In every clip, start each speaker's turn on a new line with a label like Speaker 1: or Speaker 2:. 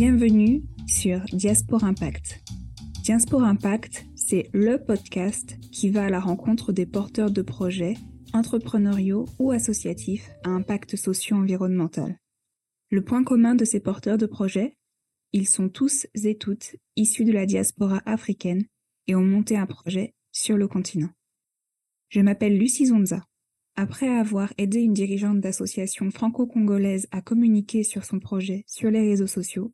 Speaker 1: Bienvenue sur Diaspora Impact. Diaspora Impact, c'est le podcast qui va à la rencontre des porteurs de projets entrepreneuriaux ou associatifs à impact socio-environnemental. Le point commun de ces porteurs de projets, ils sont tous et toutes issus de la diaspora africaine et ont monté un projet sur le continent. Je m'appelle Lucie Zonza. Après avoir aidé une dirigeante d'association franco-congolaise à communiquer sur son projet sur les réseaux sociaux,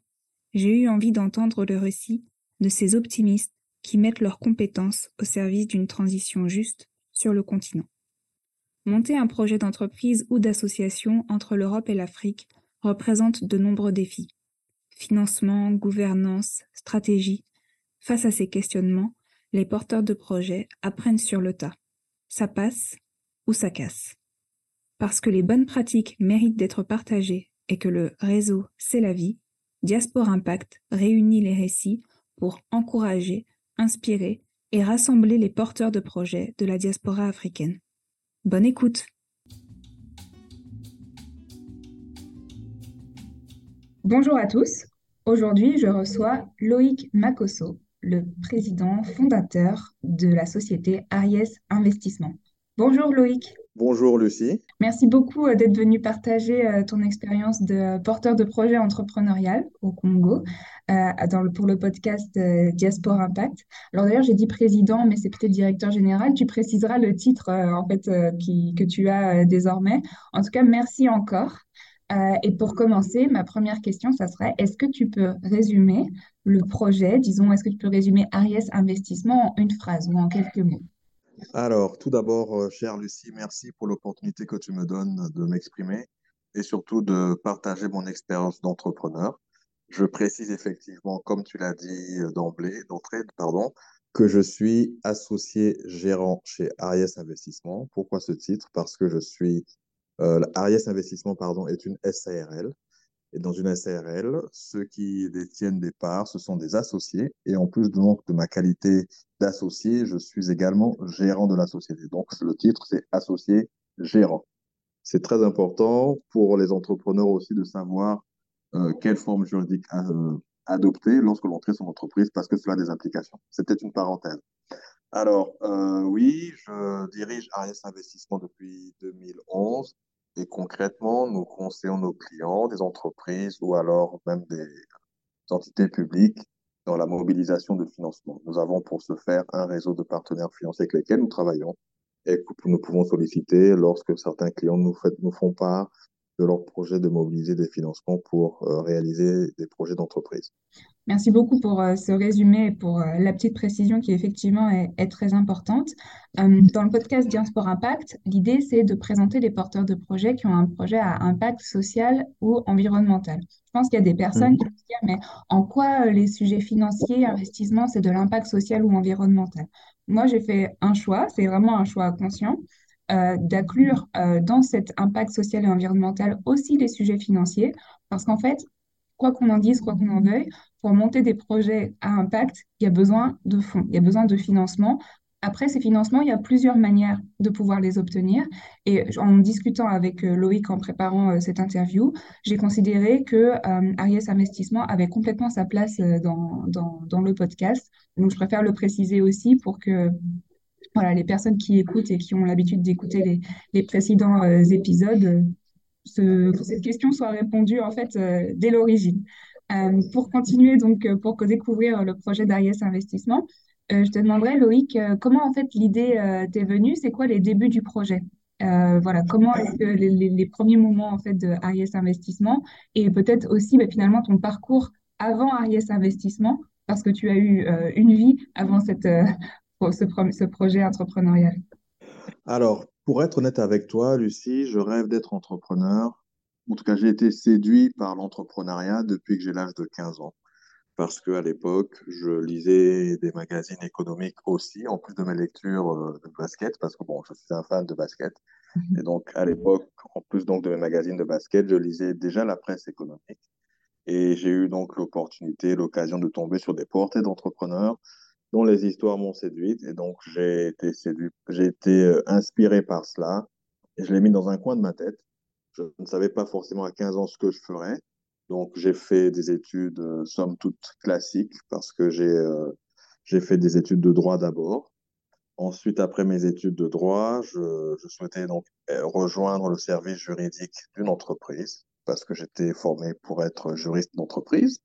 Speaker 1: j'ai eu envie d'entendre le récit de ces optimistes qui mettent leurs compétences au service d'une transition juste sur le continent. Monter un projet d'entreprise ou d'association entre l'Europe et l'Afrique représente de nombreux défis. Financement, gouvernance, stratégie. Face à ces questionnements, les porteurs de projets apprennent sur le tas. Ça passe ou ça casse. Parce que les bonnes pratiques méritent d'être partagées et que le réseau, c'est la vie, Diaspora Impact réunit les récits pour encourager, inspirer et rassembler les porteurs de projets de la diaspora africaine. Bonne écoute Bonjour à tous. Aujourd'hui, je reçois Loïc Makosso, le président fondateur de la société Aries Investissement. Bonjour Loïc.
Speaker 2: Bonjour Lucie.
Speaker 1: Merci beaucoup euh, d'être venu partager euh, ton expérience de porteur de projet entrepreneurial au Congo euh, pour le podcast Diaspora Impact. Alors d'ailleurs, j'ai dit président, mais c'est peut-être directeur général. Tu préciseras le titre en fait que tu as désormais. En tout cas, merci encore. et pour commencer, ma première question, ça serait, est-ce que tu peux résumer le projet, disons, est-ce que tu peux résumer Aries Investissement en une phrase ou en quelques mots?
Speaker 2: Alors, tout d'abord, euh, chère Lucie, merci pour l'opportunité que tu me donnes de m'exprimer et surtout de partager mon expérience d'entrepreneur. Je précise effectivement, comme tu l'as dit euh, d'emblée, d'entrée, pardon, que je suis associé gérant chez Ariès Investissement. Pourquoi ce titre? Parce que je suis, euh, Ariès Investissement, pardon, est une SARL. Et dans une SARL, ceux qui détiennent des parts, ce sont des associés. Et en plus de ma qualité d'associé, je suis également gérant de la société. Donc le titre, c'est associé gérant. C'est très important pour les entrepreneurs aussi de savoir euh, quelle forme juridique euh, adopter lorsque l'on crée son entreprise parce que cela a des implications. C'était une parenthèse. Alors, euh, oui, je dirige Ariès Investissement depuis 2011. Et concrètement, nous conseillons nos clients, des entreprises ou alors même des entités publiques dans la mobilisation de financement. Nous avons pour ce faire un réseau de partenaires financiers avec lesquels nous travaillons et que nous pouvons solliciter lorsque certains clients nous, nous font part de leur projet de mobiliser des financements pour euh, réaliser des projets d'entreprise.
Speaker 1: Merci beaucoup pour euh, ce résumé et pour euh, la petite précision qui effectivement est, très importante. dans le podcast Diaspora Impact, l'idée c'est de présenter les porteurs de projets qui ont un projet à impact social ou environnemental. Je pense qu'il y a des personnes qui vont se dire mais en quoi les sujets financiers, investissement, c'est de l'impact social ou environnemental? Moi j'ai fait un choix, c'est vraiment un choix conscient euh, d'inclure euh, dans cet impact social et environnemental aussi les sujets financiers, parce qu'en fait, quoi qu'on en dise, quoi qu'on en veuille, pour monter des projets à impact, il y a besoin de fonds, il y a besoin de financement. Après, ces financements, il y a plusieurs manières de pouvoir les obtenir. Et en discutant avec euh, Loïc en préparant cette interview, j'ai considéré que Ariès Investissement avait complètement sa place dans, dans, dans, le podcast. Donc, je préfère le préciser aussi pour que voilà, les personnes qui écoutent et qui ont l'habitude d'écouter les, précédents euh, épisodes, ce, que cette question soit répondue en fait euh, dès l'origine. Euh, pour continuer donc pour découvrir le projet d'Ariès Investissement, je te demanderais Loïc, comment en fait l'idée t'est venue? C'est quoi les débuts du projet? Voilà, comment est-ce que les, premiers moments en fait de Investissement et peut-être aussi bah, finalement ton parcours avant Ariès Investissement parce que tu as eu une vie avant cette, ce, ce projet entrepreneurial
Speaker 2: Alors, pour être honnête avec toi, Lucie, je rêve d'être entrepreneur. En tout cas, j'ai été séduit par l'entrepreneuriat depuis que j'ai l'âge de 15 ans. Parce qu'à l'époque, je lisais des magazines économiques aussi, en plus de mes lectures euh, de basket, parce que bon, je suis un fan de basket. Mhm. Et donc, à l'époque, en plus donc de mes magazines de basket, je lisais déjà la presse économique. Et j'ai eu donc l'opportunité, l'occasion de tomber sur des portraits d'entrepreneurs dont les histoires m'ont séduite. Et donc, j'ai été séduit, j'ai été euh, inspiré par cela. Et je l'ai mis dans un coin de ma tête. Je ne savais pas forcément à 15 ans ce que je ferais. Donc, j'ai fait des études, euh, somme toute classiques, parce que j'ai euh, j'ai fait des études de droit d'abord. Ensuite, après mes études de droit, je, je souhaitais donc rejoindre le service juridique d'une entreprise, parce que j'étais formé pour être juriste d'entreprise.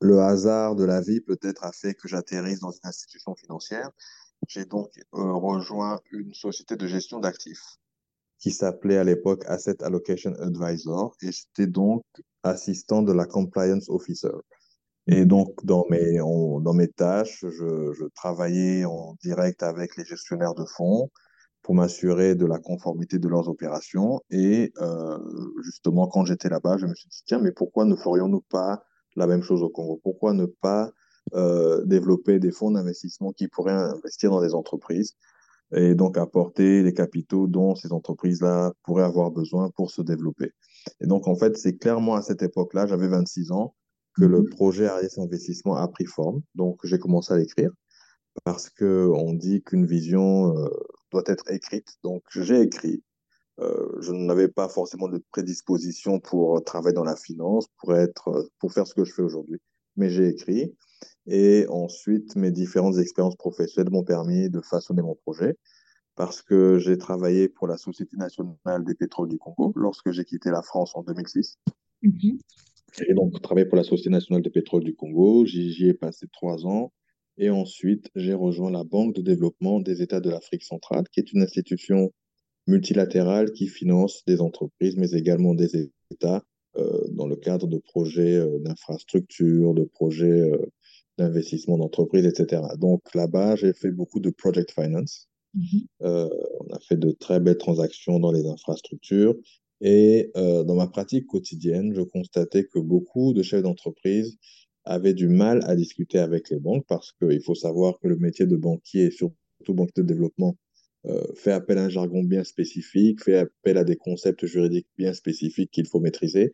Speaker 2: Le hasard de la vie peut-être a fait que j'atterrisse dans une institution financière. J'ai donc euh, rejoint une société de gestion d'actifs qui s'appelait à l'époque Asset Allocation Advisor et j'étais donc assistant de la compliance officer. Et donc, dans mes, dans mes tâches, je, je travaillais en direct avec les gestionnaires de fonds pour m'assurer de la conformité de leurs opérations. Et euh, justement, quand j'étais là-bas, je me suis dit, tiens, mais pourquoi ne ferions-nous pas la même chose au Congo? Pourquoi ne pas euh, développer des fonds d'investissement qui pourraient investir dans des entreprises et donc apporter les capitaux dont ces entreprises-là pourraient avoir besoin pour se développer? Et donc, en fait, c'est clairement à cette époque-là, j'avais 26 ans, que le
Speaker 1: Mhm.
Speaker 2: projet Ariès Investissement a pris forme. Donc, j'ai commencé à l'écrire parce que on dit qu'une vision euh, doit être écrite. Donc, j'ai écrit. Euh, je n'avais pas forcément de prédisposition pour travailler dans la finance, pour être, euh, pour faire ce que je fais aujourd'hui. Mais j'ai écrit. Et ensuite, mes différentes expériences professionnelles m'ont permis de façonner mon projet parce que j'ai travaillé pour la Société nationale des pétroles du Congo lorsque j'ai quitté la France en 2006.
Speaker 1: Mhm.
Speaker 2: J'ai donc travaillé pour la Société nationale des pétroles du Congo. J'y ai passé trois ans. Et ensuite, j'ai rejoint la Banque de développement des États de l'Afrique centrale, qui est une institution multilatérale qui finance des entreprises, mais également des États euh, dans le cadre de projets euh, d'infrastructure, de projets euh, d'investissement d'entreprise, etc. Donc là-bas, j'ai fait beaucoup de project finance.
Speaker 1: Mhm.
Speaker 2: Euh, on a fait de très belles transactions dans les infrastructures. Et dans ma pratique quotidienne, je constatais que beaucoup de chefs d'entreprise avaient du mal à discuter avec les banques parce qu'il faut savoir que le métier de banquier, surtout banquier de développement, fait appel à un jargon bien spécifique, fait appel à des concepts juridiques bien spécifiques qu'il faut maîtriser.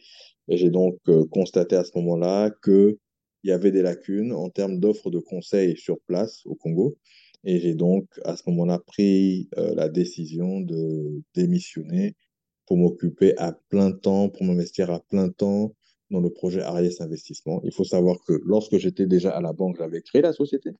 Speaker 2: Et j'ai donc euh, constaté à ce moment-là qu'il y avait des lacunes en termes d'offres de conseils sur place au Congo. Et j'ai donc à ce moment-là pris euh, la décision de démissionner pour m'occuper à plein temps, pour m'investir à plein temps dans le projet Ariès Investissement. Il faut savoir que lorsque j'étais déjà à la banque, j'avais créé la société,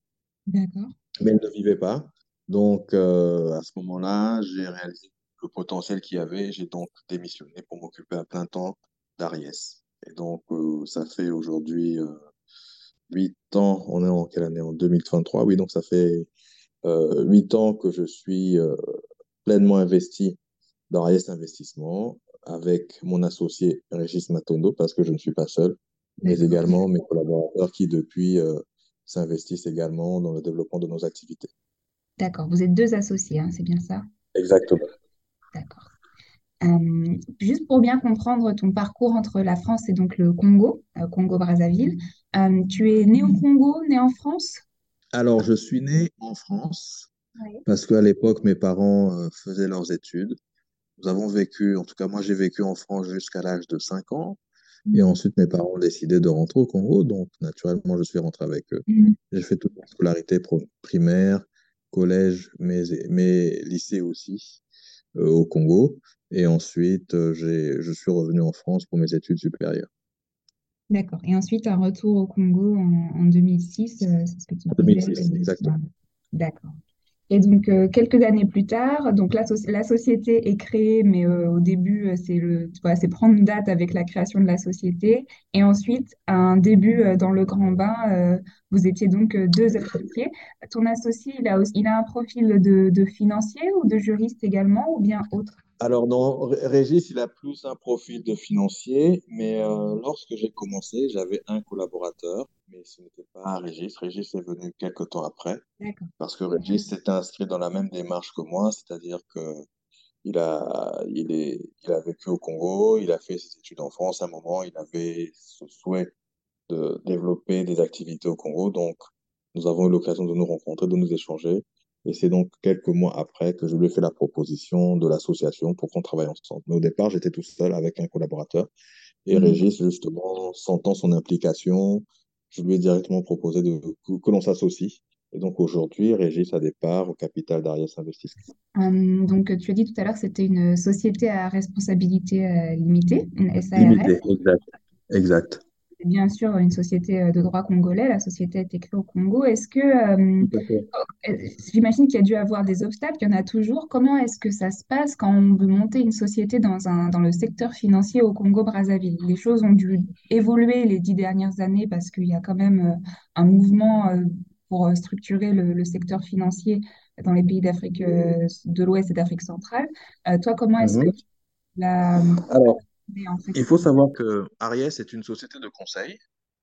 Speaker 1: D'accord.
Speaker 2: mais elle ne vivait pas. Donc, euh, à ce moment-là, j'ai réalisé le potentiel qu'il y avait. J'ai donc démissionné pour m'occuper à plein temps d'Ariès. Et donc, euh, ça fait aujourd'hui euh, 8 ans. On est en quelle année? En 2023. Oui, donc ça fait euh, 8 ans que je suis euh, pleinement investi dans Ariès Investissement avec mon associé Régis Matondo parce que je ne suis pas seul, mais également mes collaborateurs qui depuis euh, s'investissent également dans le développement de nos activités.
Speaker 1: D'accord. Vous êtes deux associés, hein, c'est bien ça?
Speaker 2: Exactement.
Speaker 1: D'accord. Euh, juste pour bien comprendre ton parcours entre la France et donc le Congo, euh, Congo-Brazzaville, euh, tu es né au Congo, né en France?
Speaker 2: Alors, je suis né en France
Speaker 1: Oui.
Speaker 2: parce qu'à l'époque, mes parents euh, faisaient leurs études. Nous avons vécu, en tout cas, moi, j'ai vécu en France jusqu'à l'âge de 5 ans. Et
Speaker 1: Mhm.
Speaker 2: ensuite, mes parents ont décidé de rentrer au Congo. Donc, naturellement, je suis rentré avec eux.
Speaker 1: Mhm.
Speaker 2: J'ai fait toute ma scolarité primaire, collège, mais, mais lycée aussi euh, au Congo. Et ensuite, euh, je suis revenu en France pour mes études supérieures.
Speaker 1: D'accord. Et ensuite, un retour au Congo en, en 2006, euh, c'est ce que tu
Speaker 2: En
Speaker 1: disais.
Speaker 2: 2006,
Speaker 1: euh,
Speaker 2: exactement.
Speaker 1: D'accord. Et donc, euh, quelques années plus tard, donc la, soci- la société est créée, mais euh, au début, euh, c'est prendre date avec la création de la société. Et ensuite, un début dans le grand bain, vous étiez donc deux associés. Ton associé, il a il a un profil de, financier ou de juriste également, ou bien autre?
Speaker 2: Alors, Ré- Régis, il a plus un profil de financier, mais lorsque j'ai commencé, j'avais un collaborateur, mais ce n'était pas Régis. Régis est venu quelques temps après, parce que Régis s'est inscrit dans la même démarche que moi, c'est-à-dire que il a, il est, il a vécu au Congo, il a fait ses études en France à un moment, il avait ce souhait de développer des activités au Congo, donc nous avons eu l'occasion de nous rencontrer, de nous échanger. Et c'est donc quelques mois après que je lui ai fait la proposition de l'association pour qu'on travaille ensemble. Mais au départ, j'étais tout seul avec un collaborateur. Et
Speaker 1: Mhm.
Speaker 2: Régis, justement, sentant son implication, je lui ai directement proposé de, que, que l'on s'associe. Et donc aujourd'hui, Régis a des parts au capital d'Arias Investissement.
Speaker 1: Hum, donc, tu as dit tout à l'heure que c'était une société à responsabilité euh, limitée, une SARL.
Speaker 2: Limité, exact. Exact.
Speaker 1: Bien sûr une société euh, de droit congolais, la société Tecno Congo. Est-ce que, euh, euh, j'imagine qu'il y a dû avoir des obstacles, il y en a toujours. Comment est-ce que ça se passe quand on veut monter une société dans un, dans le secteur financier au Congo-Brazzaville? Les choses ont dû évoluer les dix dernières années parce qu'il y a quand même un mouvement pour structurer le, le secteur financier dans les pays d'Afrique de l'Ouest et d'Afrique centrale. Euh, toi, comment est-ce que
Speaker 2: Mhm.
Speaker 1: tu l'as
Speaker 2: Alors,
Speaker 1: abordé, en fait?
Speaker 2: il faut savoir que Ariès est une société de conseil.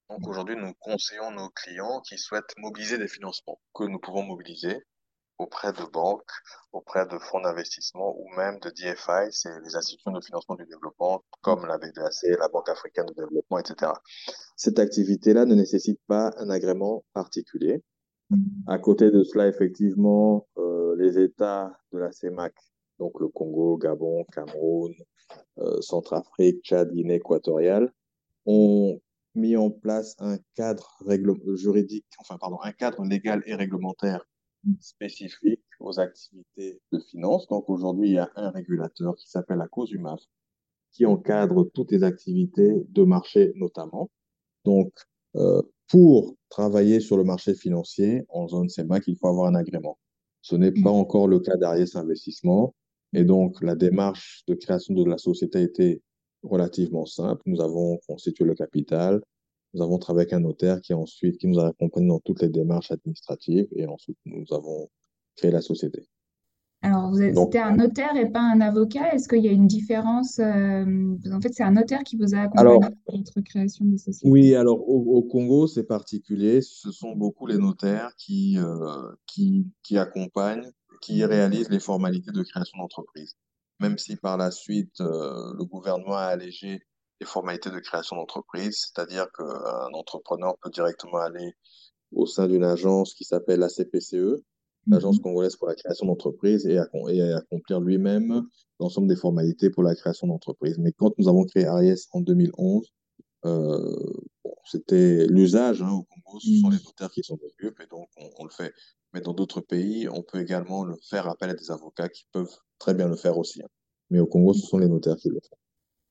Speaker 2: Donc aujourd'hui, nous conseillons nos clients qui souhaitent mobiliser des financements que nous pouvons mobiliser auprès de banques, auprès de fonds d'investissement ou même de DFI, c'est les institutions de financement du développement comme la BDAC, la Banque africaine de développement, etc. Cette activité-là ne nécessite pas un agrément particulier. À côté de cela, effectivement, euh, les États de la CEMAC, donc le Congo, Gabon, Cameroun, euh, Centrafrique, Tchad, Guinée équatoriale, ont mis en place un cadre juridique, enfin pardon, un cadre légal et réglementaire spécifique aux activités de finance. Donc aujourd'hui, il y a un régulateur qui s'appelle la COSUMAF qui encadre toutes les activités de marché notamment. Donc, euh, pour travailler sur le marché financier en zone CEMAC, il faut avoir un agrément. Ce n'est pas encore le cas d'Ariès Investissement. Et donc, la démarche de création de la société a été relativement simple. Nous avons constitué le capital. Nous avons travaillé avec un notaire qui ensuite, qui nous a accompagnés dans toutes les démarches administratives et ensuite nous avons créé la société.
Speaker 1: Alors, vous c'était un notaire et pas un avocat. Est-ce qu'il y a une différence? euh, en fait, c'est un notaire qui vous a accompagné
Speaker 2: alors,
Speaker 1: dans votre création de société?
Speaker 2: oui, alors au, au Congo, c'est particulier. Ce sont beaucoup les notaires qui, euh, qui, qui accompagnent, qui réalisent les formalités de création d'entreprise. Même si par la suite, euh, le gouvernement a allégé les formalités de création d'entreprise, c'est-à-dire qu'un entrepreneur peut directement aller au sein d'une agence qui s'appelle la CPCE, l'Agence
Speaker 1: Mhm.
Speaker 2: congolaise pour la création d'entreprise, et, accom- et accomplir lui-même l'ensemble des formalités pour la création d'entreprise. Mais quand nous avons créé Ariès en 2011, euh, bon, c'était l'usage hein, au Congo, ce sont les
Speaker 1: Mhm.
Speaker 2: notaires qui s'en occupent, et donc on, on le fait. Mais dans d'autres pays, on peut également le faire appel à des avocats qui peuvent très bien le faire aussi. hein. Mais au Congo, ce sont les notaires qui le font.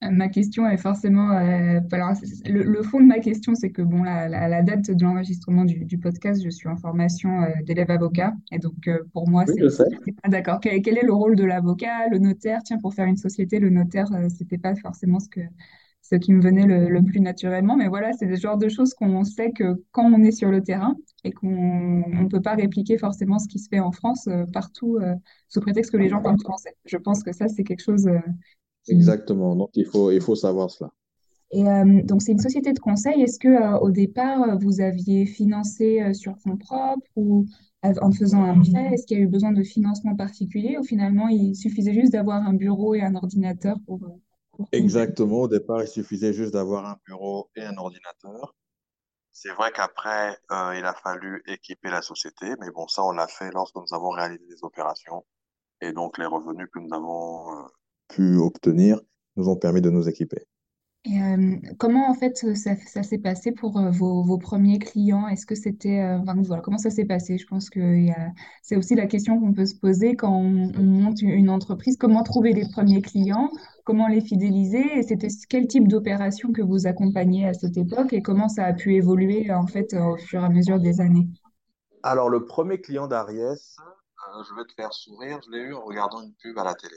Speaker 1: Euh, Ma question est forcément. euh, alors, c'est- le, le fond de ma question, c'est que, bon, la, la- la date de l'enregistrement du, du podcast, je suis en formation euh, d'élève avocat. Et donc, euh, pour moi,
Speaker 2: Oui,
Speaker 1: c'est. pas D'accord. Quel, quel est le rôle de l'avocat, le notaire? Tiens, pour faire une société, le notaire, euh, c'était pas forcément ce que, ce qui me venait le, le plus naturellement. Mais voilà, c'est le genre de choses qu'on sait que quand on est sur le terrain et qu'on ne peut pas répliquer forcément ce qui se fait en France euh, partout euh, sous prétexte que les gens parlent français. Je pense que ça, c'est quelque chose euh, qui
Speaker 2: Exactement. Donc, il faut, il faut savoir cela.
Speaker 1: et donc, c'est une société de conseil. Est-ce que au départ, vous aviez financé sur fonds propres ou en faisant un prêt? Est-ce qu'il y a eu besoin de financement particulier ou finalement, il suffisait juste d'avoir un bureau et un ordinateur pour?
Speaker 2: Exactement. Au départ, il suffisait juste d'avoir un bureau et un ordinateur. C'est vrai qu'après, euh, il a fallu équiper la société, mais bon, ça, on l'a fait lorsque nous avons réalisé des opérations. Et donc, les revenus que nous avons euh, pu obtenir nous ont permis de nous équiper.
Speaker 1: Euh, comment en fait ça, s'est passé pour vos, premiers clients? Est-ce que c'était voilà, comment ça s'est passé? Je pense que c'est aussi la question qu'on peut se poser quand on monte une entreprise. Comment trouver les premiers clients? Comment les fidéliser? Et c'était quel type d'opération que vous accompagniez à cette époque et comment ça a pu évoluer en fait au fur et à mesure des années?
Speaker 2: Alors, le premier client d'Ariès, euh, je vais te faire sourire, je l'ai eu en regardant une pub à la télé.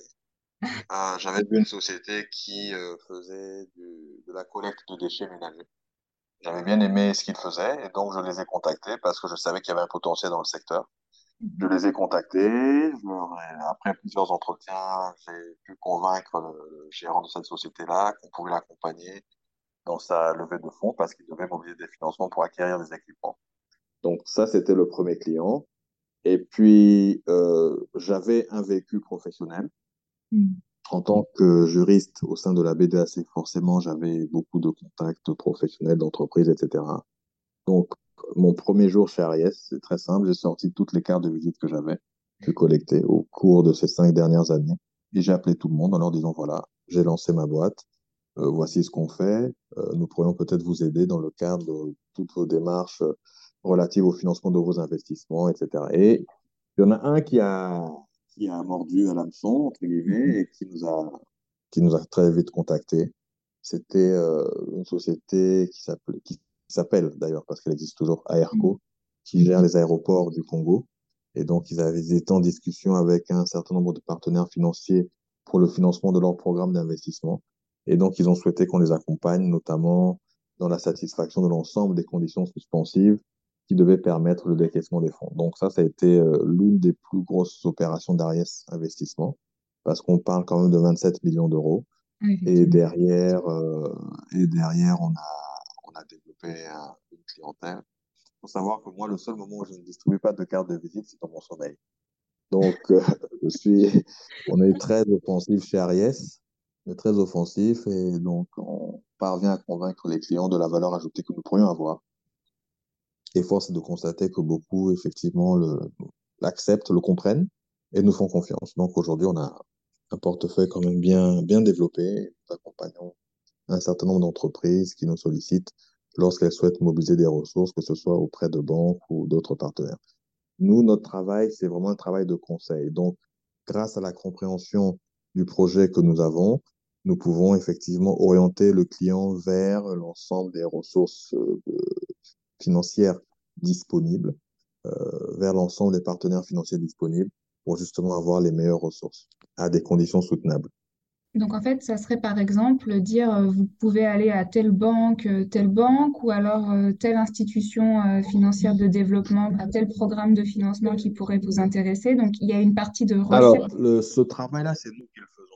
Speaker 2: Euh, j'avais vu une société qui euh, faisait du- de la collecte de déchets ménagers. J'avais bien aimé ce qu'ils faisaient et donc je les ai contactés parce que je savais qu'il y avait un potentiel dans le secteur. Je les ai contactés. je après plusieurs entretiens, j'ai pu convaincre le, le gérant de cette société-là qu'on pouvait l'accompagner dans sa levée de fonds parce qu'il devait mobiliser des financements pour acquérir des équipements. Donc ça, c'était le premier client. Et puis, euh, j'avais un vécu professionnel.
Speaker 1: Mhm.
Speaker 2: En tant que juriste au sein de la BDAC, forcément, j'avais beaucoup de contacts professionnels, d'entreprises, etc. Donc, mon premier jour chez Ariès, c'est très simple. J'ai sorti toutes les cartes de visite que j'avais pu collecter au cours de ces cinq dernières années. Et j'ai appelé tout le monde en leur disant, voilà, j'ai lancé ma boîte. Euh, voici ce qu'on fait. Euh, nous pourrions peut-être vous aider dans le cadre de toutes vos démarches euh, relatives au financement de vos investissements, etc. Et il y en a un qui a, qui a mordu à l'hameçon, entre guillemets, et qui nous a, qui nous a très vite contactés C'était une société qui s'appelle, qui s'appelle d'ailleurs, parce qu'elle existe toujours, Aerco, qui gère les aéroports du Congo. Et donc, ils avaient été en discussion avec un certain nombre de partenaires financiers pour le financement de leur programme d'investissement. Et donc, ils ont souhaité qu'on les accompagne, notamment dans la satisfaction de l'ensemble des conditions suspensives qui devaient permettre le décaissement des fonds. Donc ça, ça a été euh, l'une des plus grosses opérations d'Ariès Investissement, parce qu'on parle quand même de 27 millions d'euros. Et derrière, euh, et derrière, on a, développé une clientèle. Il faut savoir que moi, le seul moment où je ne distribue pas de carte de visite, c'est dans mon sommeil. Donc, euh, je suis, on est très offensif chez Ariès, on très offensif et donc on parvient à convaincre les clients de la valeur ajoutée que nous pourrions avoir. Et force est de constater que beaucoup, effectivement, l'acceptent, le, comprennent et nous font confiance. Donc aujourd'hui, on a un portefeuille quand même bien, bien développé. Nous accompagnons un certain nombre d'entreprises qui nous sollicitent lorsqu'elles souhaitent mobiliser des ressources, que ce soit auprès de banques ou d'autres partenaires. Nous, notre travail, c'est vraiment un travail de conseil. Donc, grâce à la compréhension du projet que nous avons, nous pouvons effectivement orienter le client vers l'ensemble des ressources euh, financières disponibles, euh, vers l'ensemble des partenaires financiers disponibles pour justement avoir les meilleures ressources à des conditions soutenables.
Speaker 1: Donc en fait, ça serait par exemple dire euh, vous pouvez aller à telle banque, telle banque, ou alors telle institution financière de développement, à tel programme de financement qui pourrait vous intéresser. Donc il y a une partie de recherche.
Speaker 2: Alors le, ce travail-là, c'est nous qui le faisons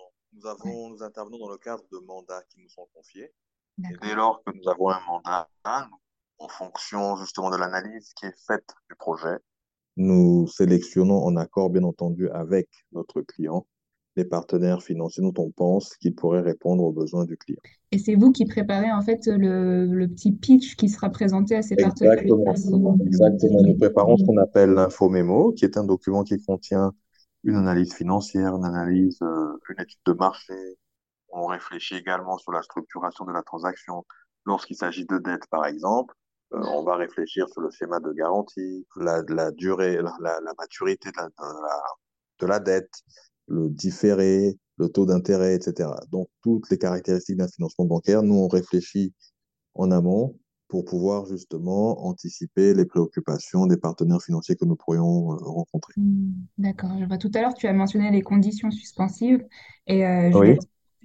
Speaker 2: nous, avons, nous intervenons dans le cadre de mandats qui nous sont confiés. Et dès lors que nous avons un mandat, en fonction justement de l'analyse qui est faite du projet, nous sélectionnons en accord, bien entendu, avec notre client, les partenaires financiers dont on pense qu'ils pourraient répondre aux besoins du client.
Speaker 1: Et c'est vous qui préparez en fait le, le, petit pitch qui sera présenté à ces partenaires
Speaker 2: Exactement. Exactement. Nous préparons ce qu'on appelle l'info mémo, qui est un document qui contient une analyse financière, une analyse, euh, une étude de marché. On réfléchit également sur la structuration de la transaction. Lorsqu'il s'agit de dette, par exemple, euh, on va réfléchir sur le schéma de garantie, la, la durée, la, la maturité de la, de la, dette, le différé, le taux d'intérêt, etc. Donc, toutes les caractéristiques d'un financement bancaire, nous, on réfléchit en amont pour pouvoir justement anticiper les préoccupations des partenaires financiers que nous pourrions euh, rencontrer.
Speaker 1: Hmm, d'accord, tout à l'heure, tu as mentionné les conditions suspensives et euh, je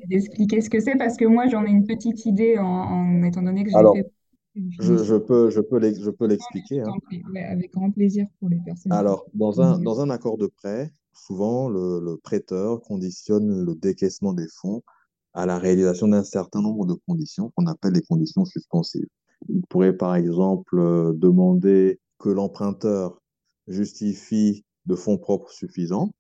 Speaker 1: vais expliquer ce que c'est parce que moi j'en ai une petite idée en, étant donné que j'ai
Speaker 2: Alors, fait... Je, peux, je peux, je peux l'expliquer. Hein.
Speaker 1: avec grand plaisir pour les personnes.
Speaker 2: Alors, dans un, dans un accord de prêt, souvent le, le prêteur conditionne le décaissement des fonds à la réalisation d'un certain nombre de conditions qu'on appelle les conditions suspensives. Il pourrait par exemple euh, demander que l'emprunteur justifie de fonds propres suffisants.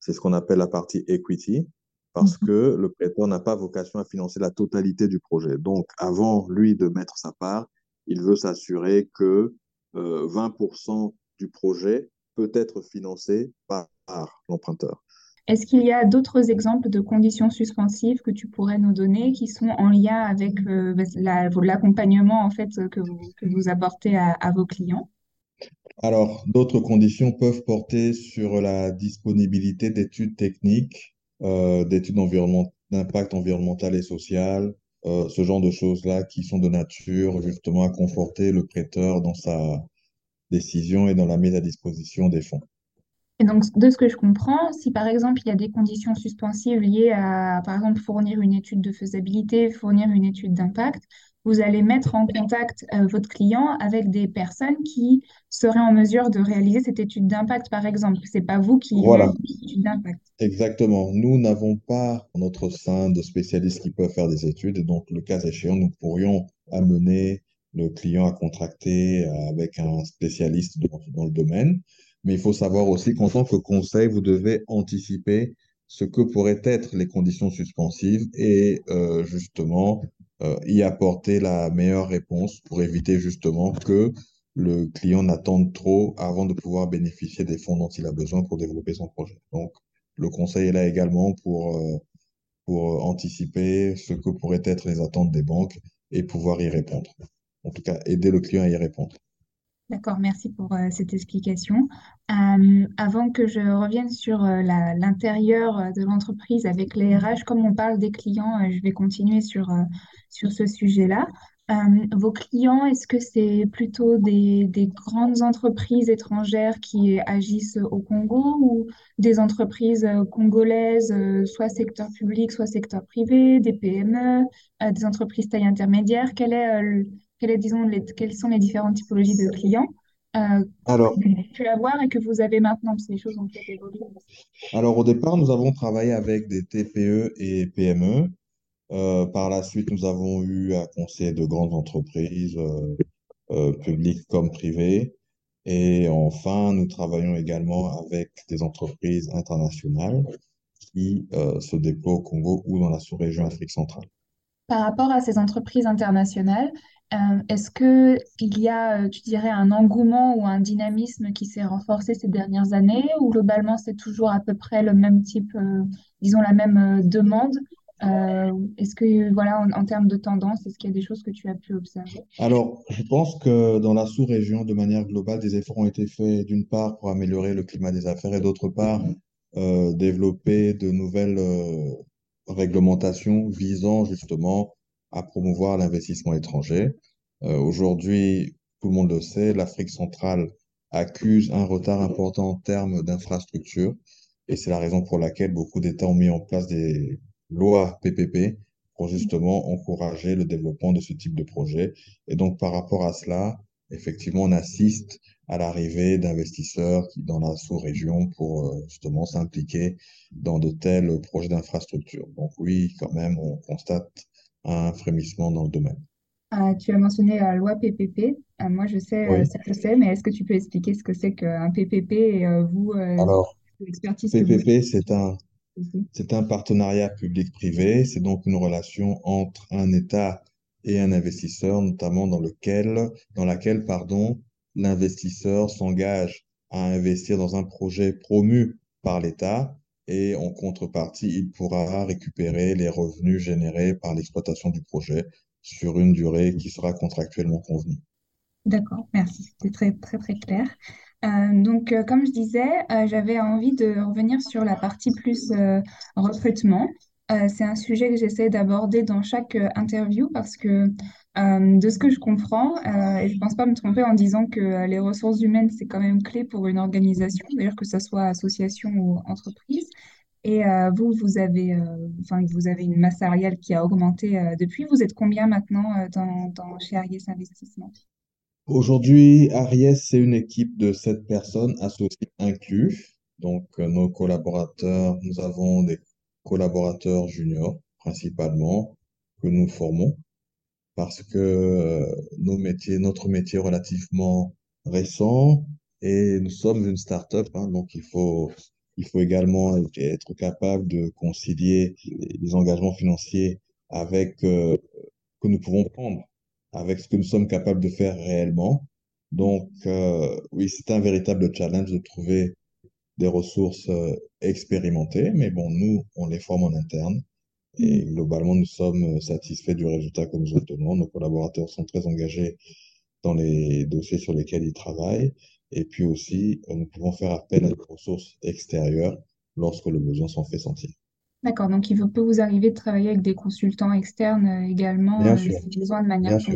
Speaker 2: C'est ce qu'on appelle la partie equity, parce mhm. que le prêteur n'a pas vocation à financer la totalité du projet. Donc, avant lui de mettre sa part, il veut s'assurer que 20% euh, du projet peut être financé par l'emprunteur.
Speaker 1: Est-ce qu'il y a d'autres exemples de conditions suspensives que tu pourrais nous donner qui sont en lien avec euh, bah, l'accompagnement en fait que vous, que vous apportez à, vos clients?
Speaker 2: Alors, d'autres conditions peuvent porter sur la disponibilité d'études techniques, euh, d'études d'impact environnemental et social, euh, ce genre de choses-là qui sont de nature justement à conforter le prêteur dans sa décision et dans la mise à disposition des fonds.
Speaker 1: Et donc, de ce que je comprends, si par exemple il y a des conditions suspensives liées à, par exemple, fournir une étude de faisabilité, fournir une étude d'impact, vous allez mettre en contact euh, votre client avec des personnes qui seraient en mesure de réaliser cette étude d'impact, par exemple. C'est pas vous qui
Speaker 2: voilà. l'étude d'impact. Exactement. Nous n'avons pas notre sein de spécialistes qui peuvent faire des études. Et donc, le cas échéant, nous pourrions amener le client à contracter avec un spécialiste dans le domaine. Mais il faut savoir aussi qu'en tant que conseil, vous devez anticiper ce que pourraient être les conditions suspensives et euh, justement euh, y apporter la meilleure réponse pour éviter justement que le client n'attende trop avant de pouvoir bénéficier des fonds dont il a besoin pour développer son projet. Donc, le conseil est là également pour, euh, pour anticiper ce que pourraient être les attentes des banques et pouvoir y répondre. En tout cas, aider le client à y répondre.
Speaker 1: D'accord, merci pour euh, cette explication. Euh, avant que je revienne sur euh, l'intérieur de l'entreprise avec les RH, comme on parle des clients, je vais continuer sur, sur ce sujet-là. Vos clients, est-ce que c'est plutôt des, des grandes entreprises étrangères qui agissent au Congo ou des entreprises congolaises, soit secteur public, soit secteur privé, des PME, des entreprises taille intermédiaire? Quel est, le- disons, les- quelles sont les différentes typologies de clients euh, que
Speaker 2: Alors,
Speaker 1: vous avez pu avoir et que vous avez maintenant, parce que les choses ont peut-être évolué.
Speaker 2: alors au départ, nous avons travaillé avec des TPE et PME. Euh, par la suite, nous avons eu à conseiller de grandes entreprises, euh, euh, publiques comme privées. Et enfin, nous travaillons également avec des entreprises internationales qui se déploient au Congo ou dans la sous-région Afrique centrale.
Speaker 1: Par rapport à ces entreprises internationales, est-ce que il y a, euh, tu dirais, un engouement ou un dynamisme qui s'est renforcé ces dernières années, ou globalement c'est toujours à peu près le même type, euh, disons la même euh, demande? Euh, est-ce que, voilà, en, termes de tendance, est-ce qu'il y a des choses que tu as pu observer?
Speaker 2: Alors, je pense que dans la sous-région, de manière globale, des efforts ont été faits, d'une part, pour améliorer le climat des affaires et d'autre part, euh, développer de nouvelles euh, réglementations visant justement à promouvoir l'investissement étranger. Euh, aujourd'hui, tout le monde le sait, l'Afrique centrale accuse un retard important en termes d'infrastructures et c'est la raison pour laquelle beaucoup d'États ont mis en place des lois PPP pour justement encourager le développement de ce type de projet. Et donc, par rapport à cela, effectivement, on assiste à l'arrivée d'investisseurs dans la sous-région pour euh, justement s'impliquer dans de tels projets d'infrastructure. Donc oui, quand même, on constate un frémissement dans le domaine.
Speaker 1: Ah, tu as mentionné la loi PPP. Ah, moi, je sais
Speaker 2: Oui.
Speaker 1: ce que c'est, mais est-ce que tu peux expliquer ce que c'est qu'un PPP et euh, vous, euh,
Speaker 2: Alors,
Speaker 1: l'expertise vous
Speaker 2: PPP, c'est un, c'est un partenariat public-privé. C'est donc une relation entre un État et un investisseur, notamment dans lequel, dans laquelle, pardon, l'investisseur s'engage à investir dans un projet promu par l'État et en contrepartie, il pourra récupérer les revenus générés par l'exploitation du projet sur une durée qui sera contractuellement convenue.
Speaker 1: D'accord, merci. C'était très, très, très clair. Euh, donc, euh, comme je disais, euh, j'avais envie de revenir sur la partie plus recrutement. C'est un sujet que j'essaie d'aborder dans chaque interview parce que euh, de ce que je comprends, euh, et je ne pense pas me tromper en disant que euh, les ressources humaines, c'est quand même clé pour une organisation, d'ailleurs que ce soit association ou entreprise. Et vous, vous avez, enfin, vous avez une masse salariale qui a augmenté depuis. Vous êtes combien maintenant dans, chez Ariès Investissement?
Speaker 2: Aujourd'hui, Ariès, c'est une équipe de sept personnes, associés inclus. Donc, nos collaborateurs, nous avons des collaborateurs juniors, principalement, que nous formons, parce que euh, nos métiers, notre métier est relativement récent et nous sommes une start-up, hein, donc il faut, il faut également être capable de concilier les engagements financiers avec euh, que nous pouvons prendre avec ce que nous sommes capables de faire réellement. Donc, euh, oui, c'est un véritable challenge de trouver des ressources expérimentées, mais bon, nous, on les forme en interne et globalement, nous sommes satisfaits du résultat que nous obtenons. Nos collaborateurs sont très engagés dans les dossiers sur lesquels ils travaillent. Et puis aussi, euh, nous pouvons faire appel à des ressources extérieures lorsque le besoin s'en fait sentir.
Speaker 1: D'accord, donc il peut vous arriver de travailler avec des consultants externes euh, également,
Speaker 2: Bien
Speaker 1: euh,
Speaker 2: sûr,
Speaker 1: si besoin, de manière
Speaker 2: bien sûr,